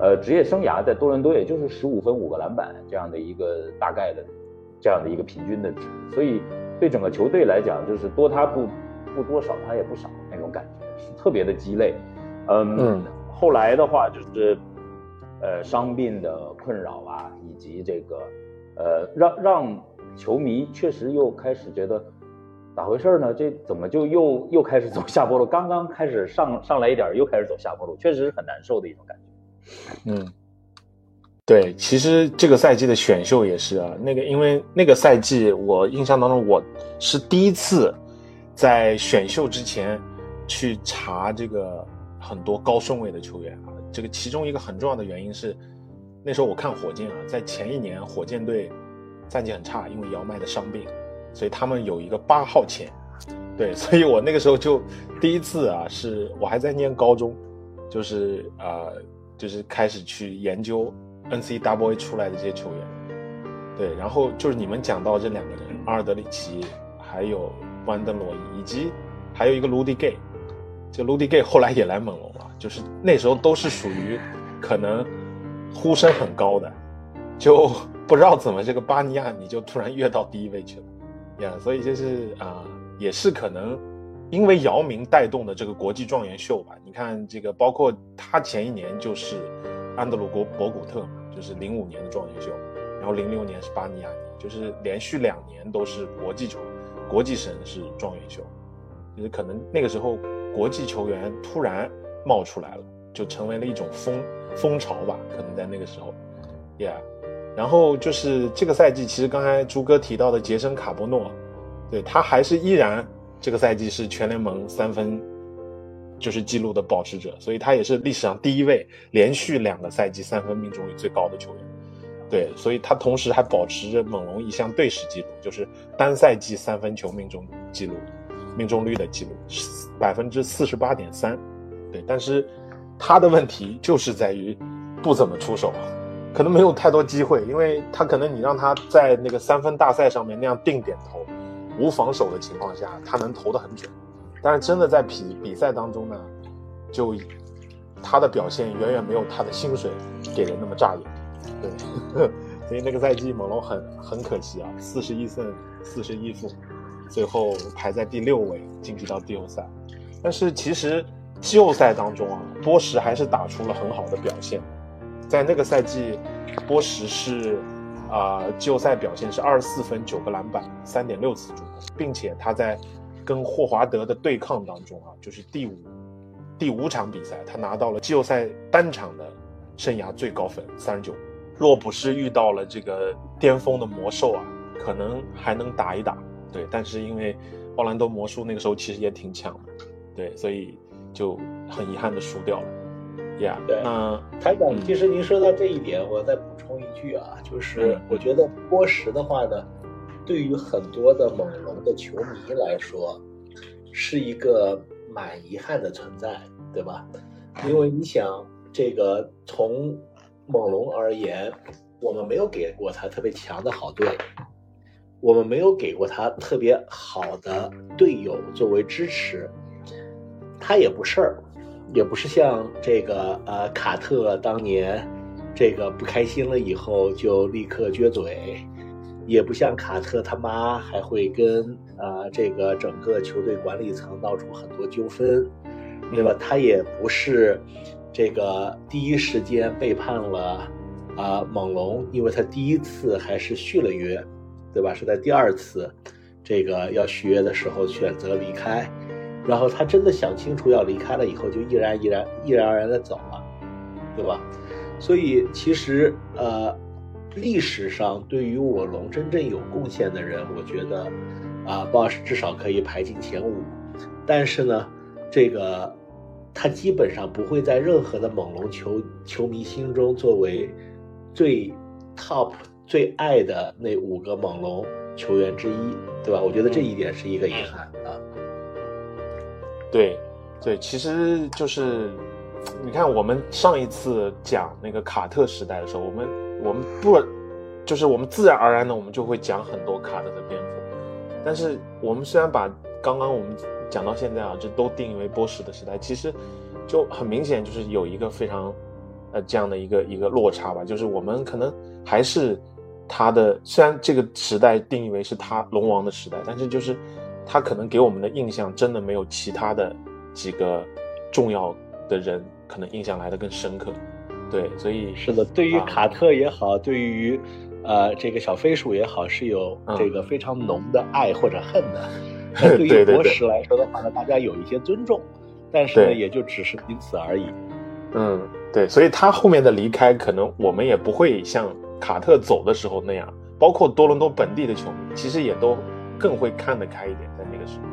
呃职业生涯在多伦多也就是十五分五个篮板这样的一个大概的这样的一个平均的值，所以对整个球队来讲就是多他不不多少他也不少那种感觉，是特别的鸡肋，嗯。后来的话就是，呃，伤病的困扰啊，以及这个，呃，让让球迷确实又开始觉得咋回事呢？这怎么就又又开始走下坡路？刚刚开始上上来一点，又开始走下坡路，确实是很难受的一种感觉。嗯，对，其实这个赛季的选秀也是啊，那个因为那个赛季我印象当中我是第一次在选秀之前去查这个。很多高顺位的球员啊，这个其中一个很重要的原因是，那时候我看火箭啊，在前一年火箭队战绩很差，因为姚麦的伤病，所以他们有一个八号签，对，所以我那个时候就第一次啊，是我还在念高中，就是啊，就是开始去研究 N C W A 出来的这些球员，对，然后就是你们讲到这两个人，阿尔德里奇，还有班德罗伊，以及还有一个卢迪 Gay。这卢迪 Gay 后来也来猛龙了，就是那时候都是属于可能呼声很高的，就不知道怎么这个巴尼亚你就突然跃到第一位去了，呀，所以就是啊，也是可能因为姚明带动的这个国际状元秀吧。你看这个，包括他前一年就是安德鲁国博古特，就是零五年的状元秀，然后零六年是巴尼亚尼，就是连续两年都是国际球国际生是状元秀，就是可能那个时候。国际球员突然冒出来了，就成为了一种风风潮吧？可能在那个时候，Yeah。然后就是这个赛季，其实刚才朱哥提到的杰森卡波诺，对他还是依然这个赛季是全联盟三分就是记录的保持者，所以他也是历史上第一位连续两个赛季三分命中率最高的球员。对，所以他同时还保持着猛龙一项队史记录，就是单赛季三分球命中记录。命中率的记录百分之四十八点三，对，但是他的问题就是在于不怎么出手，可能没有太多机会，因为他可能你让他在那个三分大赛上面那样定点投，无防守的情况下，他能投得很准，但是真的在比比赛当中呢，就他的表现远远没有他的薪水给人那么扎眼，对，所以那个赛季猛龙很很可惜啊，四十一胜四十一负。最后排在第六位晋级到季后赛，但是其实季后赛当中啊，波什还是打出了很好的表现。在那个赛季，波什是啊季后赛表现是二十四分九个篮板三点六次助攻，并且他在跟霍华德的对抗当中啊，就是第五第五场比赛，他拿到了季后赛单场的生涯最高分三十九。若不是遇到了这个巅峰的魔兽啊，可能还能打一打。对，但是因为奥兰多魔术那个时候其实也挺强的，对，所以就很遗憾的输掉了。，Yeah，对那台长，其实您说到这一点，我再补充一句啊，就是我觉得波什的话呢，对于很多的猛龙的球迷来说，是一个蛮遗憾的存在，对吧？因为你想，这个从猛龙而言，我们没有给过他特别强的好队，我们没有给过他特别好的队友作为支持，他也不事儿，也不是像这个呃卡特当年这个不开心了以后就立刻撅嘴，也不像卡特他妈还会跟呃这个整个球队管理层闹出很多纠纷，对吧？他也不是这个第一时间背叛了啊猛龙，因为他第一次还是续了约，对吧？是在第二次这个要续约的时候选择离开。然后他真的想清楚要离开了以后，就毅然毅然毅然而然的走了，对吧？所以其实呃，历史上对于我龙真正有贡献的人，我觉得啊，Bosh 至少可以排进前五。但是呢，这个他基本上不会在任何的猛龙球球迷心中作为最 top 最爱的那五个猛龙球员之一，对吧？我觉得这一点是一个遗憾啊。对，对，其实就是，你看我们上一次讲那个卡特时代的时候，我们我们不，就是我们自然而然的我们就会讲很多卡特的蝙蝠，但是我们虽然把刚刚我们讲到现在啊，这都定义为波什的时代，其实就很明显就是有一个非常呃这样的一个一个落差吧，就是我们可能还是他的，虽然这个时代定义为是他龙王的时代，但是就是。他可能给我们的印象真的没有其他的几个重要的人可能印象来的更深刻，对，所以是的，对于卡特也好，啊、对于呃这个小飞鼠也好，是有这个非常浓的爱或者恨的。嗯、对于博士来说的话呢，大家有一些尊重，但是呢，也就只是仅此而已。嗯，对，所以他后面的离开，可能我们也不会像卡特走的时候那样，包括多伦多本地的球迷，其实也都更会看得开一点。在那个时候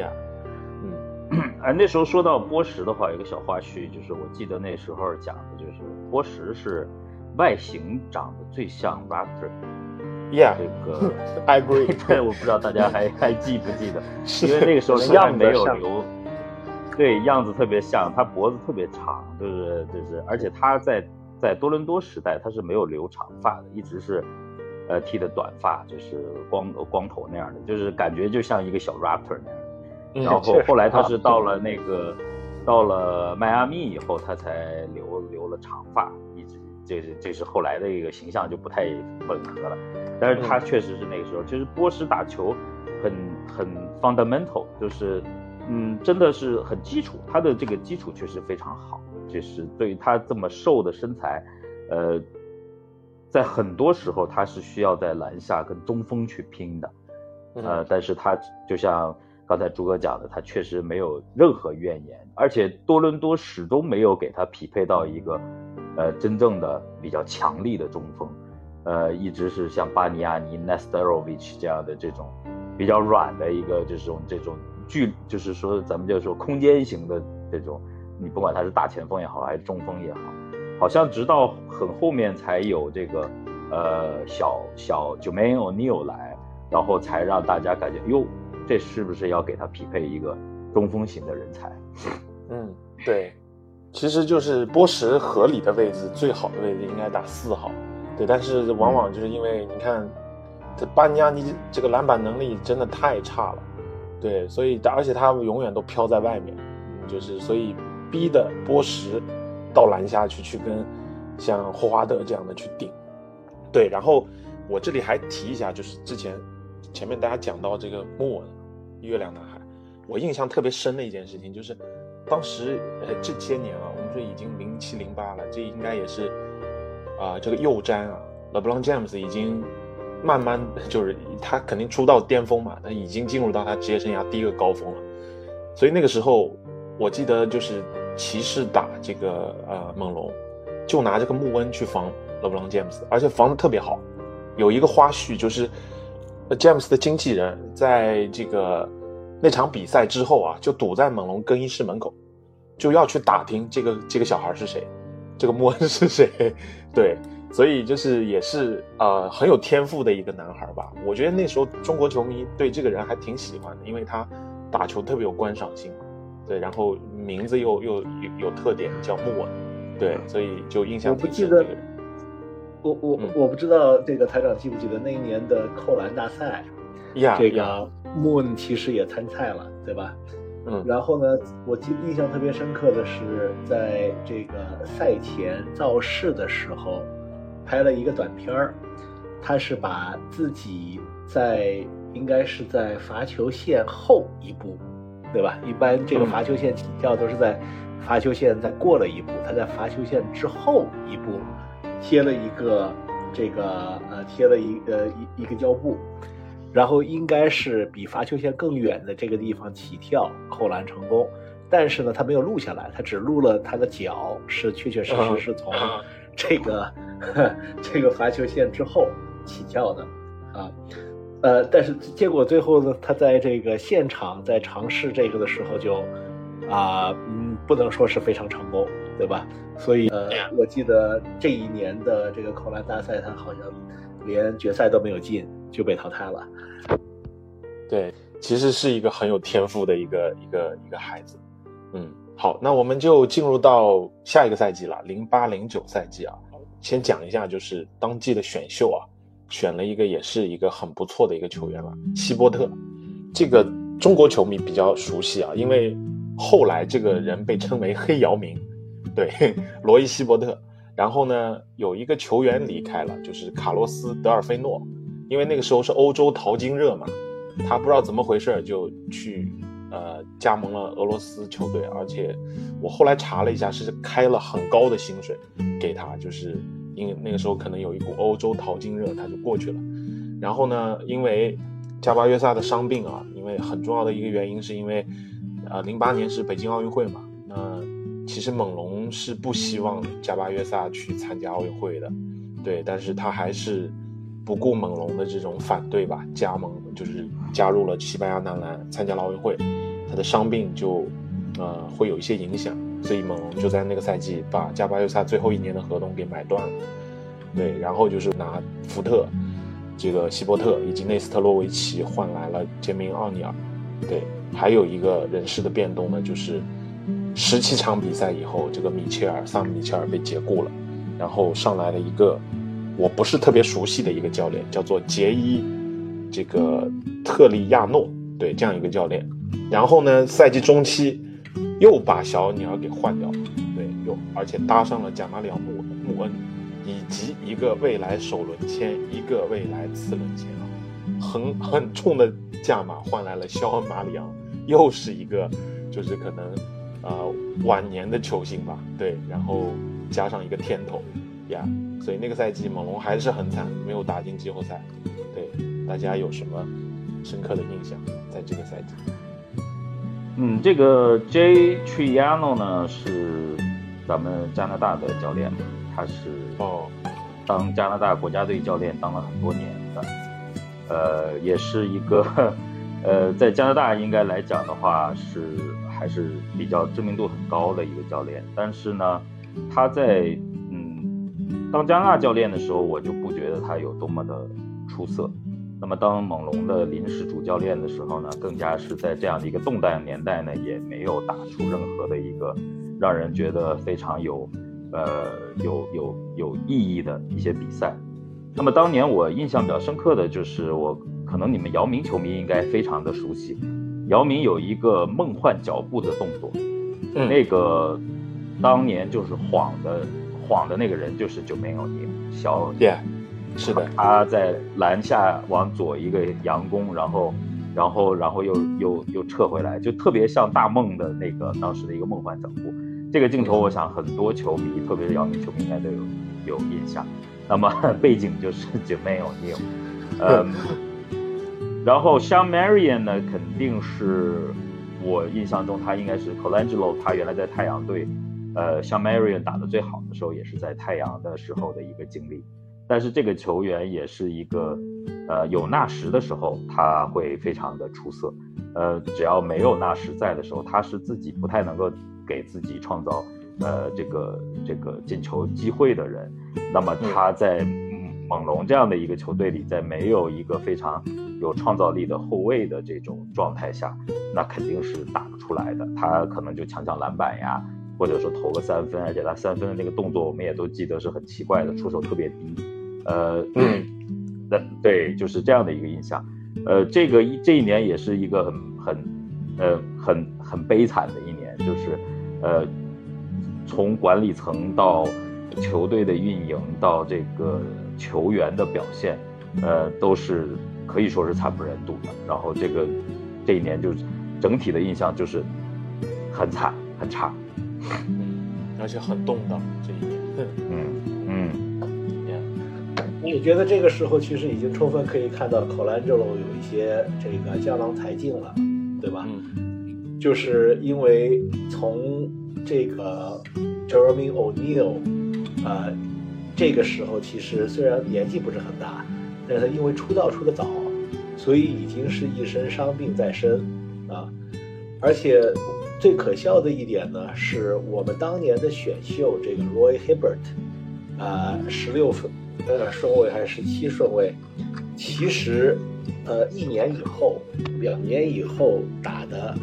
，Yeah，嗯，哎，那时候说到波什的话，有个小花絮，就是我记得那时候讲的就是波什是外形长得最像 Raptor，Yeah，这个 I agree，对，我不知道大家还还记不记得，因为那个时候样没有留，对，样子特别像，他脖子特别长，就是就是，而且他在在多伦多时代他是没有留长发的，一直是。呃，剃的短发就是光光头那样的，就是感觉就像一个小 raptor 那样。嗯、然后后来他是到了那个，到了迈阿密以后，他才留留了长发，这是这是后来的一个形象就不太吻合了。但是他确实是那个时候，其实波什打球很很 fundamental，就是嗯，真的是很基础，他的这个基础确实非常好，就是对于他这么瘦的身材，呃。在很多时候，他是需要在篮下跟中锋去拼的，呃，但是他就像刚才朱哥讲的，他确实没有任何怨言，而且多伦多始终没有给他匹配到一个，呃，真正的比较强力的中锋，呃，一直是像巴尼亚尼、Nesterovic 这样的这种比较软的一个这种这种距，就是说咱们就说空间型的这种，你不管他是大前锋也好，还是中锋也好。好像直到很后面才有这个，呃，小小 Jermaine O'Neal 来，然后才让大家感觉，哟，这是不是要给他匹配一个中锋型的人才？嗯，对，其实就是波什合理的位置，最好的位置应该打四号，对，但是往往就是因为你看，这巴尼亚尼这个篮板能力真的太差了，对，所以而且他永远都飘在外面，就是所以逼的波什。到篮下去，去跟像霍华德这样的去顶，对。然后我这里还提一下，就是之前前面大家讲到这个莫文月亮男孩，我印象特别深的一件事情就是，当时呃这些年啊，我们说已经零七零八了，这应该也是啊、这个右詹啊，LeBron James 已经慢慢就是他肯定出道巅峰嘛，他已经进入到他职业生涯第一个高峰了，所以那个时候我记得就是。骑士打这个呃猛龙，就拿这个穆恩去防勒布朗詹姆斯，而且防的特别好。有一个花絮就是，詹姆斯的经纪人在这个那场比赛之后啊，就堵在猛龙更衣室门口，就要去打听这个这个小孩是谁，这个莫恩是谁，对，所以就是也是呃很有天赋的一个男孩吧。我觉得那时候中国球迷对这个人还挺喜欢的，因为他打球特别有观赏性，对，然后名字又又有有特点，叫莫恩，对，所以就印象挺深。这个人。我我我不知道这个台长记不记得那一年的扣篮大赛，这个莫恩其实也参赛了，对吧？嗯，然后呢，我记印象特别深刻的是，在这个赛前造势的时候，拍了一个短片儿，他是把自己在应该是在罚球线后一步，对吧？一般这个罚球线起跳都是在罚球线再过了一步，他在罚球线之后一步贴了一个这个呃贴了一呃一一个胶布。然后应该是比罚球线更远的这个地方起跳扣篮成功，但是呢，他没有录下来，他只录了他的脚是确确实实是从这个 这个罚球线之后起跳的啊，呃，但是结果最后呢，他在这个现场在尝试这个的时候就啊，嗯，不能说是非常成功，对吧？所以呃，我记得这一年的这个扣篮大赛，他好像连决赛都没有进。就被淘汰了。对，其实是一个很有天赋的一个一个一个孩子。嗯，好，那我们就进入到下一个赛季了，零八零九赛季啊。先讲一下，就是当季的选秀啊，选了一个也是一个很不错的一个球员了，希波特。这个中国球迷比较熟悉啊，因为后来这个人被称为黑姚明，对，罗伊希波特。然后呢，有一个球员离开了，就是卡洛斯德尔菲诺。因为那个时候是欧洲淘金热嘛，他不知道怎么回事就去呃加盟了俄罗斯球队，而且我后来查了一下，是开了很高的薪水给他，就是因为那个时候可能有一股欧洲淘金热，他就过去了。然后呢，因为加巴约萨的伤病啊，因为很重要的一个原因是因为，呃，零八年是北京奥运会嘛，那其实猛龙是不希望加巴约萨去参加奥运会的，对，但是他还是。不顾猛龙的这种反对吧，加盟就是加入了西班牙男篮，参加了奥运会。他的伤病就，呃，会有一些影响，所以猛龙就在那个赛季把加巴约萨最后一年的合同给买断了。对，然后就是拿福特、这个希伯特以及内斯特洛维奇换来了杰明奥尼尔。对，还有一个人事的变动呢，就是十七场比赛以后，这个米切尔萨姆米切尔被解雇了，然后上来了一个。我不是特别熟悉的一个教练，叫做杰伊，这个特利亚诺，对，这样一个教练。然后呢，赛季中期又把小尼尔给换掉了，对，又而且搭上了贾马里奥穆穆恩，以及一个未来首轮签，一个未来次轮签啊，很很重的价码换来了肖恩马里昂，又是一个就是可能呃晚年的球星吧，对，然后加上一个天头呀。所以那个赛季猛龙还是很惨，没有打进季后赛。对，大家有什么深刻的印象？在这个赛季？嗯，这个 J Triano 呢是咱们加拿大的教练，他是哦，当加拿大国家队教练当了很多年的，呃，也是一个呃，在加拿大应该来讲的话是还是比较知名度很高的一个教练。但是呢，他在当加纳教练的时候，我就不觉得他有多么的出色。那么当猛龙的临时主教练的时候呢，更加是在这样的一个动荡年代呢，也没有打出任何的一个让人觉得非常有，呃，有有有意义的一些比赛。那么当年我印象比较深刻的就是，我可能你们姚明球迷应该非常的熟悉，姚明有一个梦幻脚步的动作，那个当年就是晃的。晃的那个人就是九没有你小对，是的，他在篮下往左一个佯攻，然后，然后，然后又又又撤回来，就特别像大梦的那个当时的一个梦幻脚步。这个镜头，我想很多球迷，特别是姚明球迷应该都有有印象。那么 背景就是 九没有你，嗯，然后像 Marion 呢，肯定是我印象中他应该是 Colangelo，他原来在太阳队。呃，像 Marion 打的最好的时候，也是在太阳的时候的一个经历。但是这个球员也是一个，呃，有纳什的时候他会非常的出色，呃，只要没有纳什在的时候，他是自己不太能够给自己创造呃这个这个进球机会的人，那么他在猛龙这样的一个球队里，在没有一个非常有创造力的后卫的这种状态下，那肯定是打不出来的，他可能就抢抢篮板呀。或者说投个三分，而且他三分的那个动作，我们也都记得是很奇怪的，出手特别低。呃，嗯，那对，就是这样的一个印象。呃，这个一这一年也是一个很很呃很很悲惨的一年，就是呃从管理层到球队的运营到这个球员的表现，呃都是可以说是惨不忍睹的。然后这个这一年就整体的印象就是很惨很差。嗯，而且很动荡这一年。嗯嗯，你觉得这个时候其实已经充分可以看到 Colangelo 有一些这个江郎才尽了，对吧？嗯，就是因为从这个 Jeremy O'Neal，呃，这个时候其实虽然年纪不是很大，但是他因为出道出的早，所以已经是一身伤病在身啊，而且。最可笑的一点呢，是我们当年的选秀，这个 Roy Hibbert，啊，十六分，呃，顺位还是十七顺位，其实，呃，一年以后，两年以后打的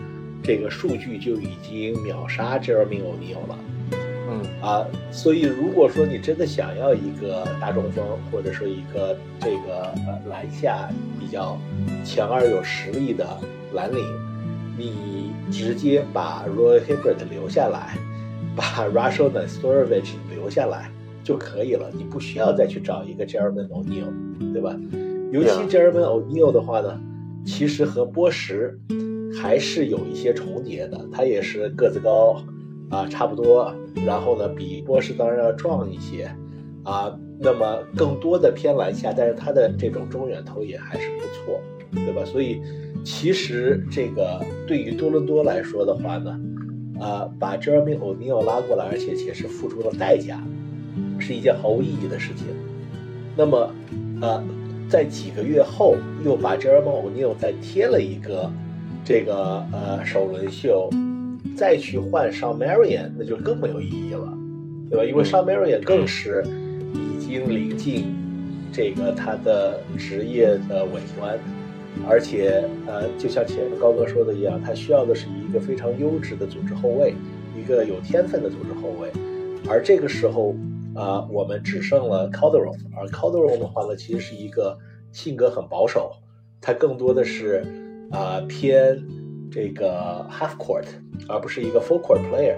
这个数据就已经秒杀 Jeremy O'Neal 了。嗯啊，所以如果说你真的想要一个大中锋，或者说一个这个呃篮下比较强而有实力的蓝领，你。直接把 Roy Hibbert 留下来，把 Russell Nastorovic 留下来就可以了，你不需要再去找一个 Jeremy O'Neill，对吧？尤其 Jeremy O'Neal 的话呢，其实和波什还是有一些重叠的，他也是个子高啊，差不多，然后呢比波什当然要壮一些啊，那么更多的偏篮下，但是他的这种中远投也还是不错，对吧？所以。其实这个对于多伦多来说的话呢，呃，把 Jeremy O'Neill 拉过来，而且且是付出了代价，是一件毫无意义的事情。那么，呃，在几个月后又把 Jeremy O'Neill 再贴了一个这个呃首轮秀，再去换上 Marion，那就更没有意义了，对吧？因为上 Marion 更是已经临近这个他的职业的尾端。而且，呃，就像前面高哥说的一样，他需要的是一个非常优质的组织后卫，一个有天分的组织后卫。而这个时候，啊，我们只剩了 Calderon，而 Calderon 的话呢，其实是一个性格很保守，他更多的是啊偏这个 half court，而不是一个 full court player，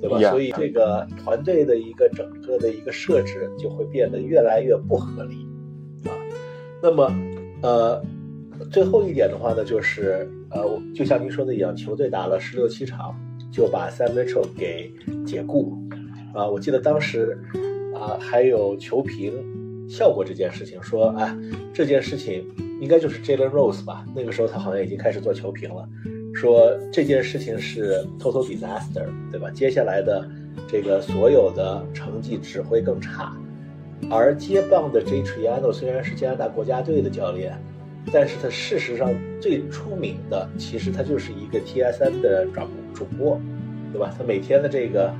对吧？所以这个团队的一个整个的一个设置就会变得越来越不合理，啊，那么，呃。最后一点的话呢，就是呃，就像您说的一样，球队打了十六七场，就把 Sam Mitchell 给解雇，啊，我记得当时啊，还有球评笑过这件事情，说，哎，这件事情应该就是 Jalen Rose 吧？那个时候他好像已经开始做球评了，说这件事情是 total disaster，对吧？接下来的这个所有的成绩只会更差，而接棒的 J Triano 虽然是加拿大国家队的教练。但是他事实上最出名的，其实他就是一个 TSN 的转主播，对吧？他每天的这个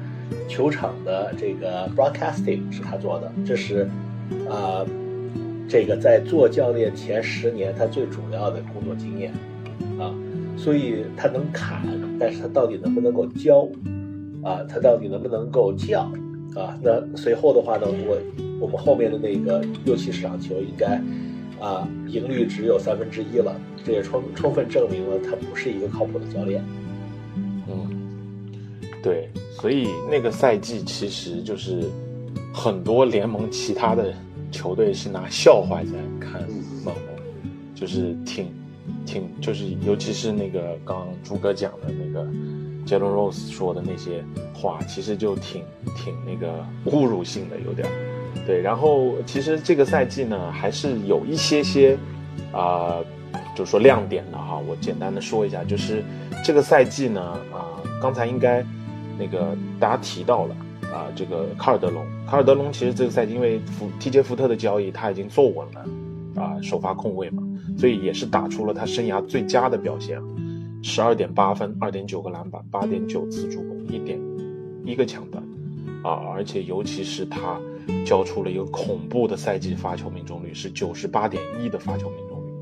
球场的这个 broadcasting 是他做的，这是啊，这个在做教练前十年他最主要的工作经验啊，所以他能砍，但是他到底能不能够教啊？他到底能不能够叫啊？那随后的话呢，我我们后面的那个六七十场球应该。啊，赢率只有三分之一了，这也充充分证明了他不是一个靠谱的教练。嗯，对，所以那个赛季其实就是很多联盟其他的球队是拿笑话在看猛龙，就是挺挺就是尤其是那个刚刚朱哥讲的那个杰伦 Rose 说的那些话，其实就挺挺那个侮辱性的，有点。对，然后其实这个赛季呢，还是有一些些，啊，就是说亮点的哈。我简单的说一下，就是这个赛季呢，啊，刚才应该那个大家提到了啊，这个卡尔德隆，卡尔德隆其实这个赛季因为福 TJ 福特的交易他已经坐稳了，啊首发控卫嘛，所以也是打出了他生涯最佳的表现，十二点八分，二点九个篮板，八点九次助攻，一点一个抢断，啊，而且尤其是他交出了一个恐怖的赛季发球命中率，是九十八点一的发球命中率，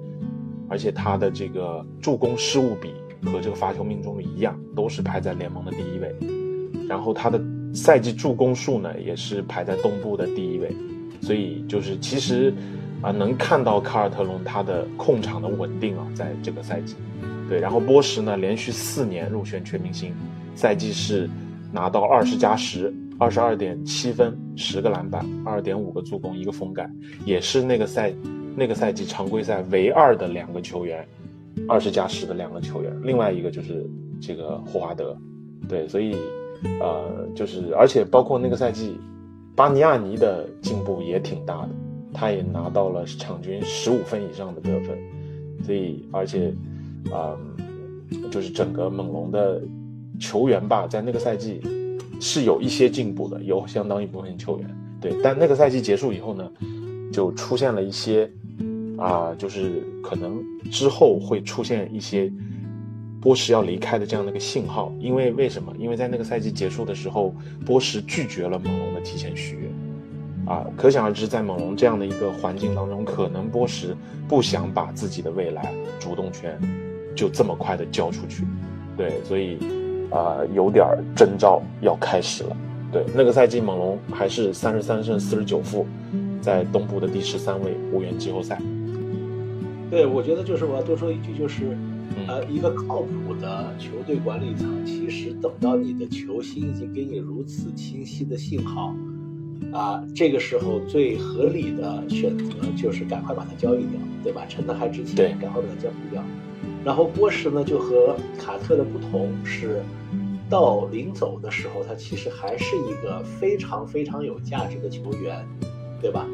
而且他的这个助攻失误比和这个发球命中率一样，都是排在联盟的第一位，然后他的赛季助攻数呢，也是排在东部的第一位。所以就是其实，啊，能看到卡尔特隆他的控场的稳定啊，在这个赛季，对，然后波什呢连续四年入选全明星，赛季是拿到二十加十，二十二点七分，十个篮板，二点五个助攻，一个封盖，也是那个赛那个赛季常规赛唯二的两个球员，二十加十的两个球员，另外一个就是这个霍华德，对，所以，呃，就是而且包括那个赛季。巴尼亚尼的进步也挺大的，他也拿到了场均十五分以上的得分，所以而且，啊，就是整个猛龙的球员吧，在那个赛季是有一些进步的，有相当一部分球员对，但那个赛季结束以后呢，就出现了一些啊，就是可能之后会出现一些。波什要离开的这样的一个信号，因为为什么？因为在那个赛季结束的时候，波什拒绝了猛龙的提前续约，啊，可想而知，在猛龙这样的一个环境当中，可能波什不想把自己的未来主动权就这么快的交出去，对，所以啊，有点征兆要开始了。对，那个赛季猛龙还是三十三胜四十九负，在东部的第十三位，无缘季后赛。对，我觉得就是我要多说一句，就是。呃，一个靠谱的球队管理层，其实等到你的球星已经给你如此清晰的信号，啊，这个时候最合理的选择就是赶快把它交易掉，对吧？趁他还值钱，赶快把它交易掉。然后波什呢，就和卡特的不同是，到临走的时候，他其实还是一个非常非常有价值的球员。对吧？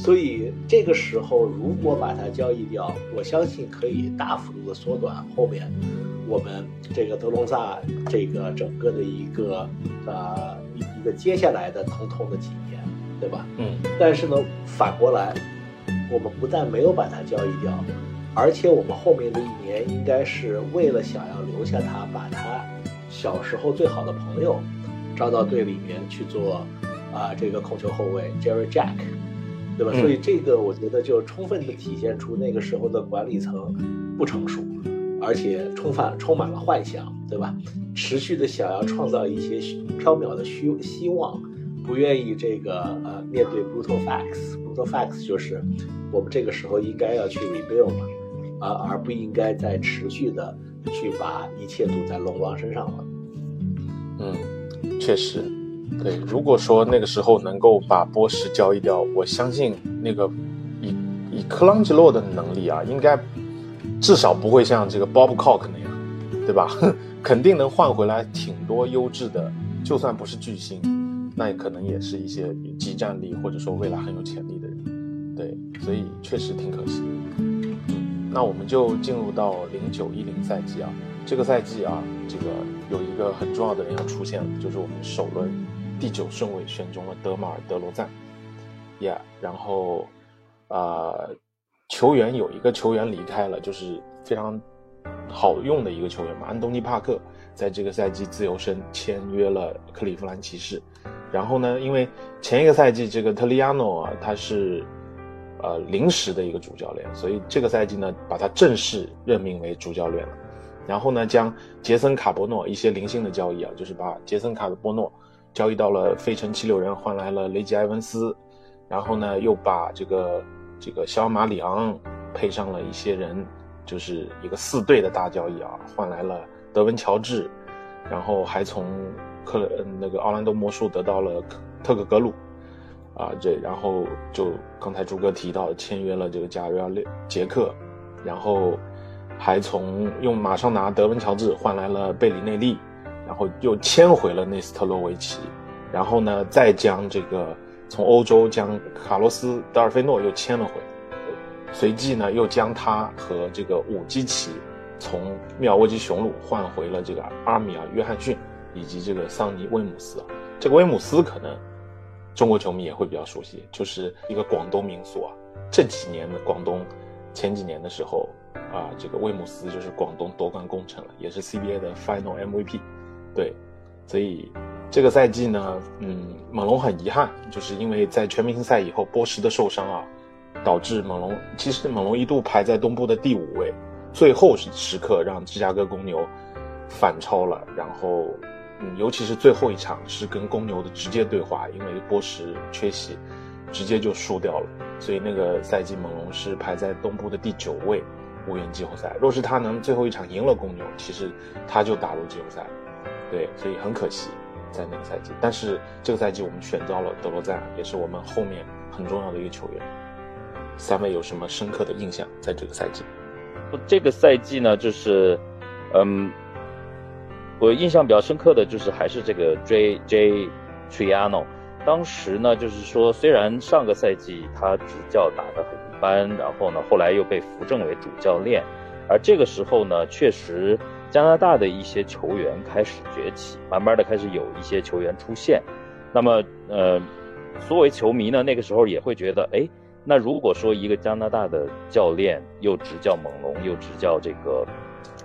所以这个时候，如果把他交易掉，我相信可以大幅度的缩短后面我们这个德隆萨这个整个的一个呃一一个接下来的疼痛的几年，对吧？嗯。但是呢，反过来，我们不但没有把他交易掉，而且我们后面的一年应该是为了想要留下他，把他小时候最好的朋友招到队里面去做。啊，这个控球后卫 Jerry Jack，对吧？所以这个我觉得就充分的体现出那个时候的管理层不成熟，而且充满充满了幻想，对吧？持续的想要创造一些缥缈的虚希望，不愿意这个呃面对 brutal facts。brutal facts 就是我们这个时候应该要去 rebuild 了，啊，而不应该再持续的去把一切赌在龙王身上了。嗯，确实。对，如果说那个时候能够把波什交易掉，我相信那个以以克朗吉洛的能力啊，应该至少不会像这个 Bob Cock 那样，对吧？肯定能换回来挺多优质的，就算不是巨星，那也可能也是一些集战力或者说未来很有潜力的人。对，所以确实挺可惜。那我们就进入到零九一零赛季啊，这个赛季啊，这个有一个很重要的人要出现了，就是我们首轮。第九顺位选中了德马尔德罗赞，Yeah，然后，啊，球员有一个球员离开了，就是非常好用的一个球员嘛，安东尼帕克在这个赛季自由身签约了克利夫兰骑士，然后呢，因为前一个赛季这个特里亚诺啊他是呃临时的一个主教练，所以这个赛季呢把他正式任命为主教练了，然后呢将杰森卡伯诺一些零星的交易啊，就是把杰森卡的波诺。交易到了费城七六人，换来了雷吉埃文斯，然后呢，又把这个这个小马里昂配上了一些人，就是一个四队的大交易啊，换来了德文乔治，然后还从克那个奥兰多魔术得到了特克格鲁，啊，这然后就刚才朱哥提到签约了这个加瑞尔杰克，然后还从用马上拿德文乔治换来了贝里内利。然后又签回了内斯特洛维奇，然后呢，再将这个从欧洲将卡洛斯德尔菲诺又签了回，随即呢，又将他和这个武基奇从密尔沃基雄鹿换回了这个阿米尔约翰逊以及这个桑尼威姆斯。这个威姆斯可能中国球迷也会比较熟悉，就是一个广东民宿啊，这几年的广东，前几年的时候啊，这个威姆斯就是广东夺冠功臣了，也是 CBA 的 Final MVP。对，所以这个赛季呢，嗯，猛龙很遗憾，就是因为在全明星赛以后，波什的受伤啊，导致猛龙其实猛龙一度排在东部的第五位，最后时刻让芝加哥公牛反超了，然后。尤其是最后一场是跟公牛的直接对话，因为波什缺席，直接就输掉了。所以那个赛季猛龙是排在东部的第九位，无缘季后赛。若是他能最后一场赢了公牛，其实他就打入季后赛。对，所以很可惜在那个赛季。但是这个赛季我们选到了德罗赞，也是我们后面很重要的一个球员。三位有什么深刻的印象？在这个赛季？这个赛季呢，就是，嗯。我印象比较深刻的就是还是这个 J J Triano，当时呢就是说，虽然上个赛季他执教打得很一般，然后呢后来又被扶正为主教练，而这个时候呢，确实加拿大的一些球员开始崛起，慢慢的开始有一些球员出现，那么呃，作为球迷呢，那个时候也会觉得，哎，那如果说一个加拿大的教练又执教猛龙，又执教这个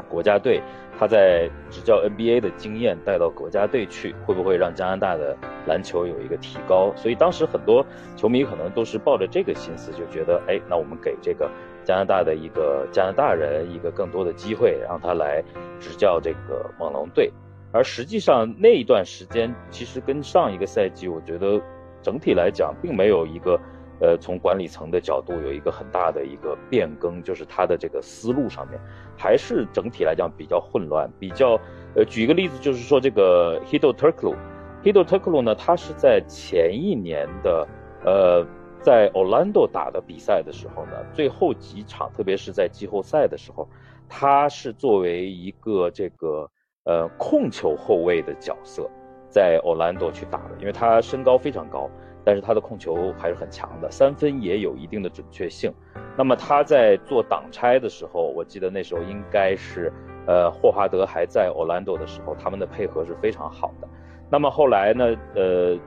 国家队。他在执教 NBA 的经验带到国家队去，会不会让加拿大的篮球有一个提高？所以当时很多球迷可能都是抱着这个心思，就觉得，哎，那我们给这个加拿大的一个加拿大人一个更多的机会，让他来执教这个猛龙队。而实际上那一段时间，其实跟上一个赛季，我觉得整体来讲，并没有一个。呃，从管理层的角度有一个很大的一个变更，就是他的这个思路上面，还是整体来讲比较混乱，比较呃，举一个例子，就是说这个 Hido Turklu，Hido Turklu 呢，他是在前一年的呃，在 Orlando 打的比赛的时候呢，最后几场，特别是在季后赛的时候，他是作为一个这个呃控球后卫的角色，在 Orlando 去打的，因为他身高非常高。但是他的控球还是很强的，三分也有一定的准确性。那么他在做挡拆的时候，我记得那时候应该是，呃，霍华德还在 Orlando 的时候，他们的配合是非常好的。那么后来呢，呃，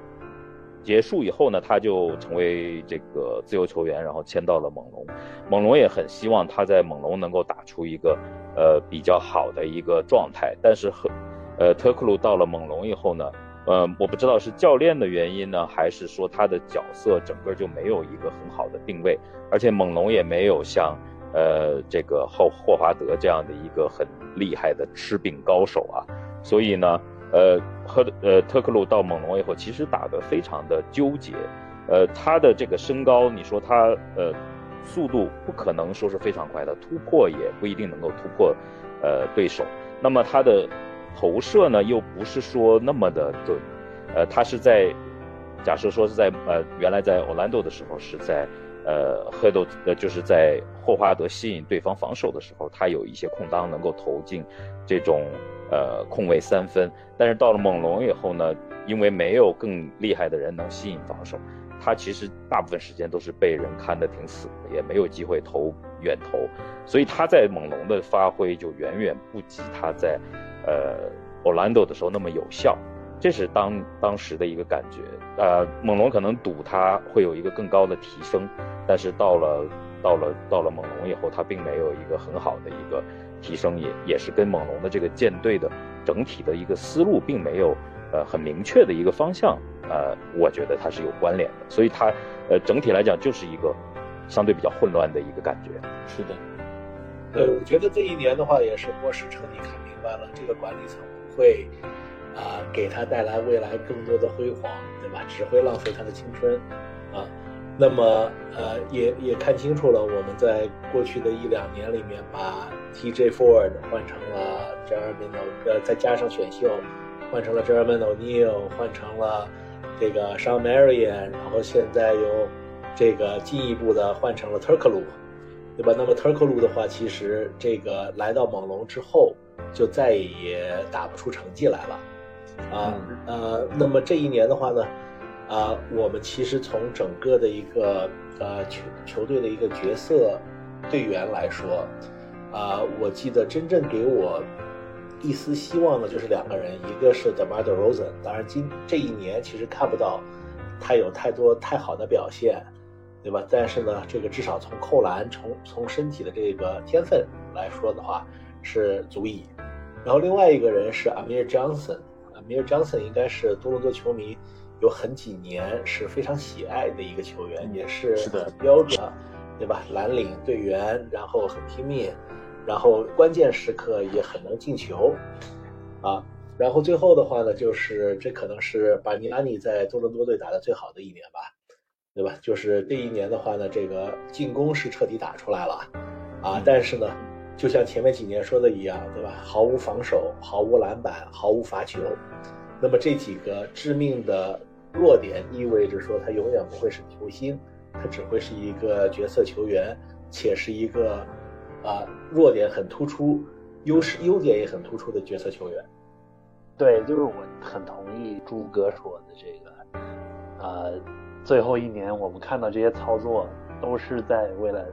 结束以后呢，他就成为这个自由球员，然后签到了猛龙。猛龙也很希望他在猛龙能够打出一个，呃，比较好的一个状态。但是和，呃，特克鲁到了猛龙以后呢？呃，我不知道是教练的原因呢，还是说他的角色整个就没有一个很好的定位，而且猛龙也没有像，呃，这个霍霍华德这样的一个很厉害的吃饼高手啊，所以呢，呃，和呃特克鲁到猛龙以后，其实打得非常的纠结，呃，他的这个身高，你说他呃速度不可能说是非常快的，突破也不一定能够突破，呃对手，那么他的。投射呢，又不是说那么的准，呃，他是在假设说是在呃原来在奥兰多的时候是在呃赫斗呃就是在霍华德吸引对方防守的时候，他有一些空当能够投进这种呃空位三分，但是到了猛龙以后呢，因为没有更厉害的人能吸引防守，他其实大部分时间都是被人看得挺死的，也没有机会投远投，所以他在猛龙的发挥就远远不及他在。呃，Orlando 的时候那么有效，这是当当时的一个感觉。呃，猛龙可能赌他会有一个更高的提升，但是到了到了到了猛龙以后，他并没有一个很好的一个提升，也也是跟猛龙的这个舰队的整体的一个思路并没有呃很明确的一个方向。呃，我觉得它是有关联的，所以它呃整体来讲就是一个相对比较混乱的一个感觉。是的，对，我觉得这一年的话也是波士彻底看。明白了，这个管理层不会啊给他带来未来更多的辉煌，对吧？只会浪费他的青春啊。那么呃，也也看清楚了，我们在过去的一两年里面，把 TJ Ford 换成了 Jeremy O，呃，再加上选秀换成了 Jeremy O'Neal，换成了这个 Sean Marion，然后现在又这个进一步的换成了 Turklu，对吧？那么 Turklu 的话，其实这个来到猛龙之后。就再也打不出成绩来了，啊呃，那么这一年的话呢，啊，我们其实从整个的一个呃球球队的一个角色队员来说，啊，我记得真正给我一丝希望的就是两个人，一个是 DeMar DeRozan，当然今这一年其实看不到他有太多太好的表现，对吧？但是呢，这个至少从扣篮、从从身体的这个天分来说的话，是足以。然后另外一个人是 Amir Johnson，Amir Johnson 应该是多伦多球迷有很几年是非常喜爱的一个球员，也是是的标准，对吧？蓝领队员，然后很拼命，然后关键时刻也很能进球，啊。然后最后的话呢，就是这可能是巴尼拉尼在多伦多队打的最好的一年吧，对吧？就是这一年的话呢，这个进攻是彻底打出来了，啊，但是呢，就像前面几年说的一样，对吧？毫无防守，毫无篮板，毫无罚球，那么这几个致命的弱点意味着说他永远不会是球星，他只会是一个角色球员，且是一个啊弱点很突出，优势优点也很突出的角色球员。对，就是我很同意朱哥说的这个，呃，最后一年我们看到这些操作都是在为了，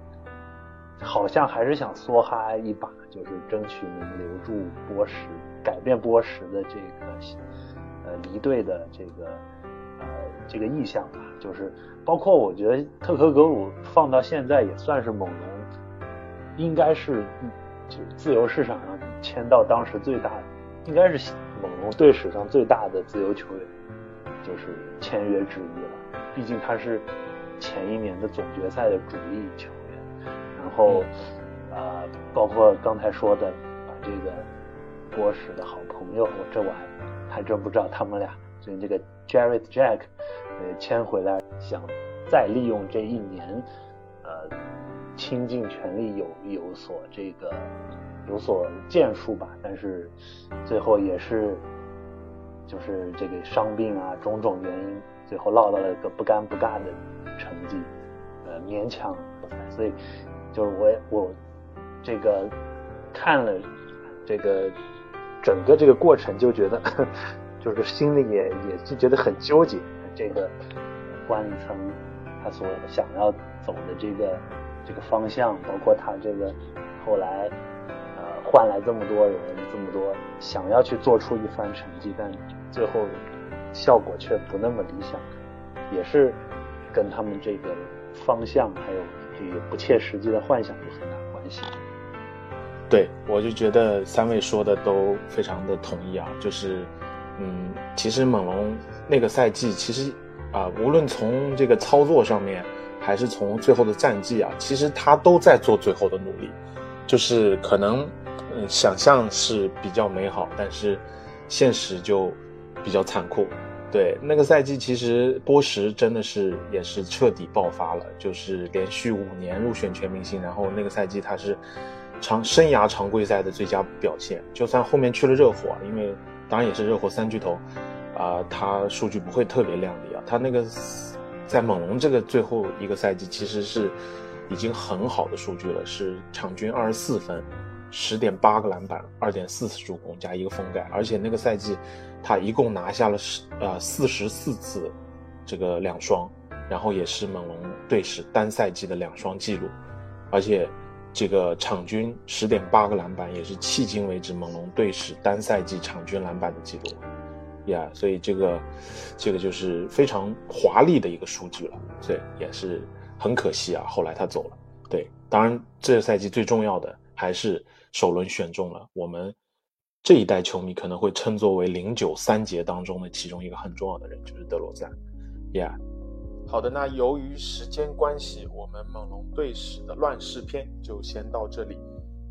好像还是想梭哈一把，就是争取能留住波什，改变波什的这个呃离队的这个呃这个意向吧。就是包括我觉得特科格鲁放到现在也算是猛龙，应该是就自由市场上签到当时最大，应该是。猛龙队史上最大的自由球员，就是签约之一了。毕竟他是前一年的总决赛的主力球员。然后，呃，包括刚才说的，把这个波什的好朋友，我这我还还真不知道他们俩，所以这个 Jared Jack，呃，签回来，想再利用这一年，呃，倾尽全力有有所这个。有所建树吧，但是最后也是就是这个伤病啊，种种原因，最后落到了一个不干不尬的成绩，呃，勉强所以就是我我这个看了这个整个这个过程，就觉得 就是心里也也是觉得很纠结。这个管理层他所想要走的这个这个方向，包括他这个后来呃。换来这么多人，这么多想要去做出一番成绩，但最后效果却不那么理想，也是跟他们这个方向还有这个不切实际的幻想有很大关系。对，我就觉得三位说的都非常的同意啊，就是嗯，其实猛龙那个赛季，其实啊，无论从这个操作上面，还是从最后的战绩啊，其实他都在做最后的努力，就是可能。嗯想象是比较美好，但是现实就比较残酷。对，那个赛季其实波什真的是也是彻底爆发了，就是连续五年入选全明星，然后那个赛季他是长生涯常规赛的最佳表现。就算后面去了热火，因为当然也是热火三巨头，啊，他数据不会特别亮丽啊。他那个在猛龙这个最后一个赛季其实是已经很好的数据了，是场均二十四分。十点八个篮板，二点四次助攻加一个封盖，而且那个赛季，他一共拿下了十呃四十四次这个两双，然后也是猛龙队史单赛季的两双记录，而且这个场均十点八个篮板也是迄今为止猛龙队史单赛季场均篮板的记录，呀，所以这个这个就是非常华丽的一个数据了，所以也是很可惜啊，后来他走了。对，当然这个赛季最重要的还是。首轮选中了我们这一代球迷可能会称作为零九三杰当中的其中一个很重要的人，就是德罗赞。Yeah，好的，那由于时间关系，我们猛龙队史的乱世篇就先到这里。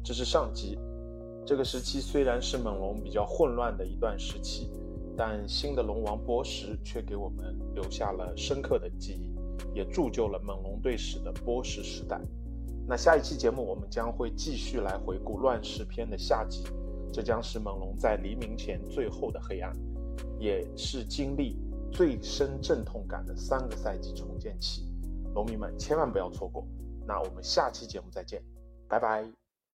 这是上集。这个时期虽然是猛龙比较混乱的一段时期，但新的龙王波什却给我们留下了深刻的记忆，也铸就了猛龙队史的波什时代。那下一期节目，我们将会继续来回顾乱世篇的下集，这将是猛龙在黎明前最后的黑暗，也是经历最深阵痛感的三个赛季重建期，农民们千万不要错过。那我们下期节目再见，拜拜。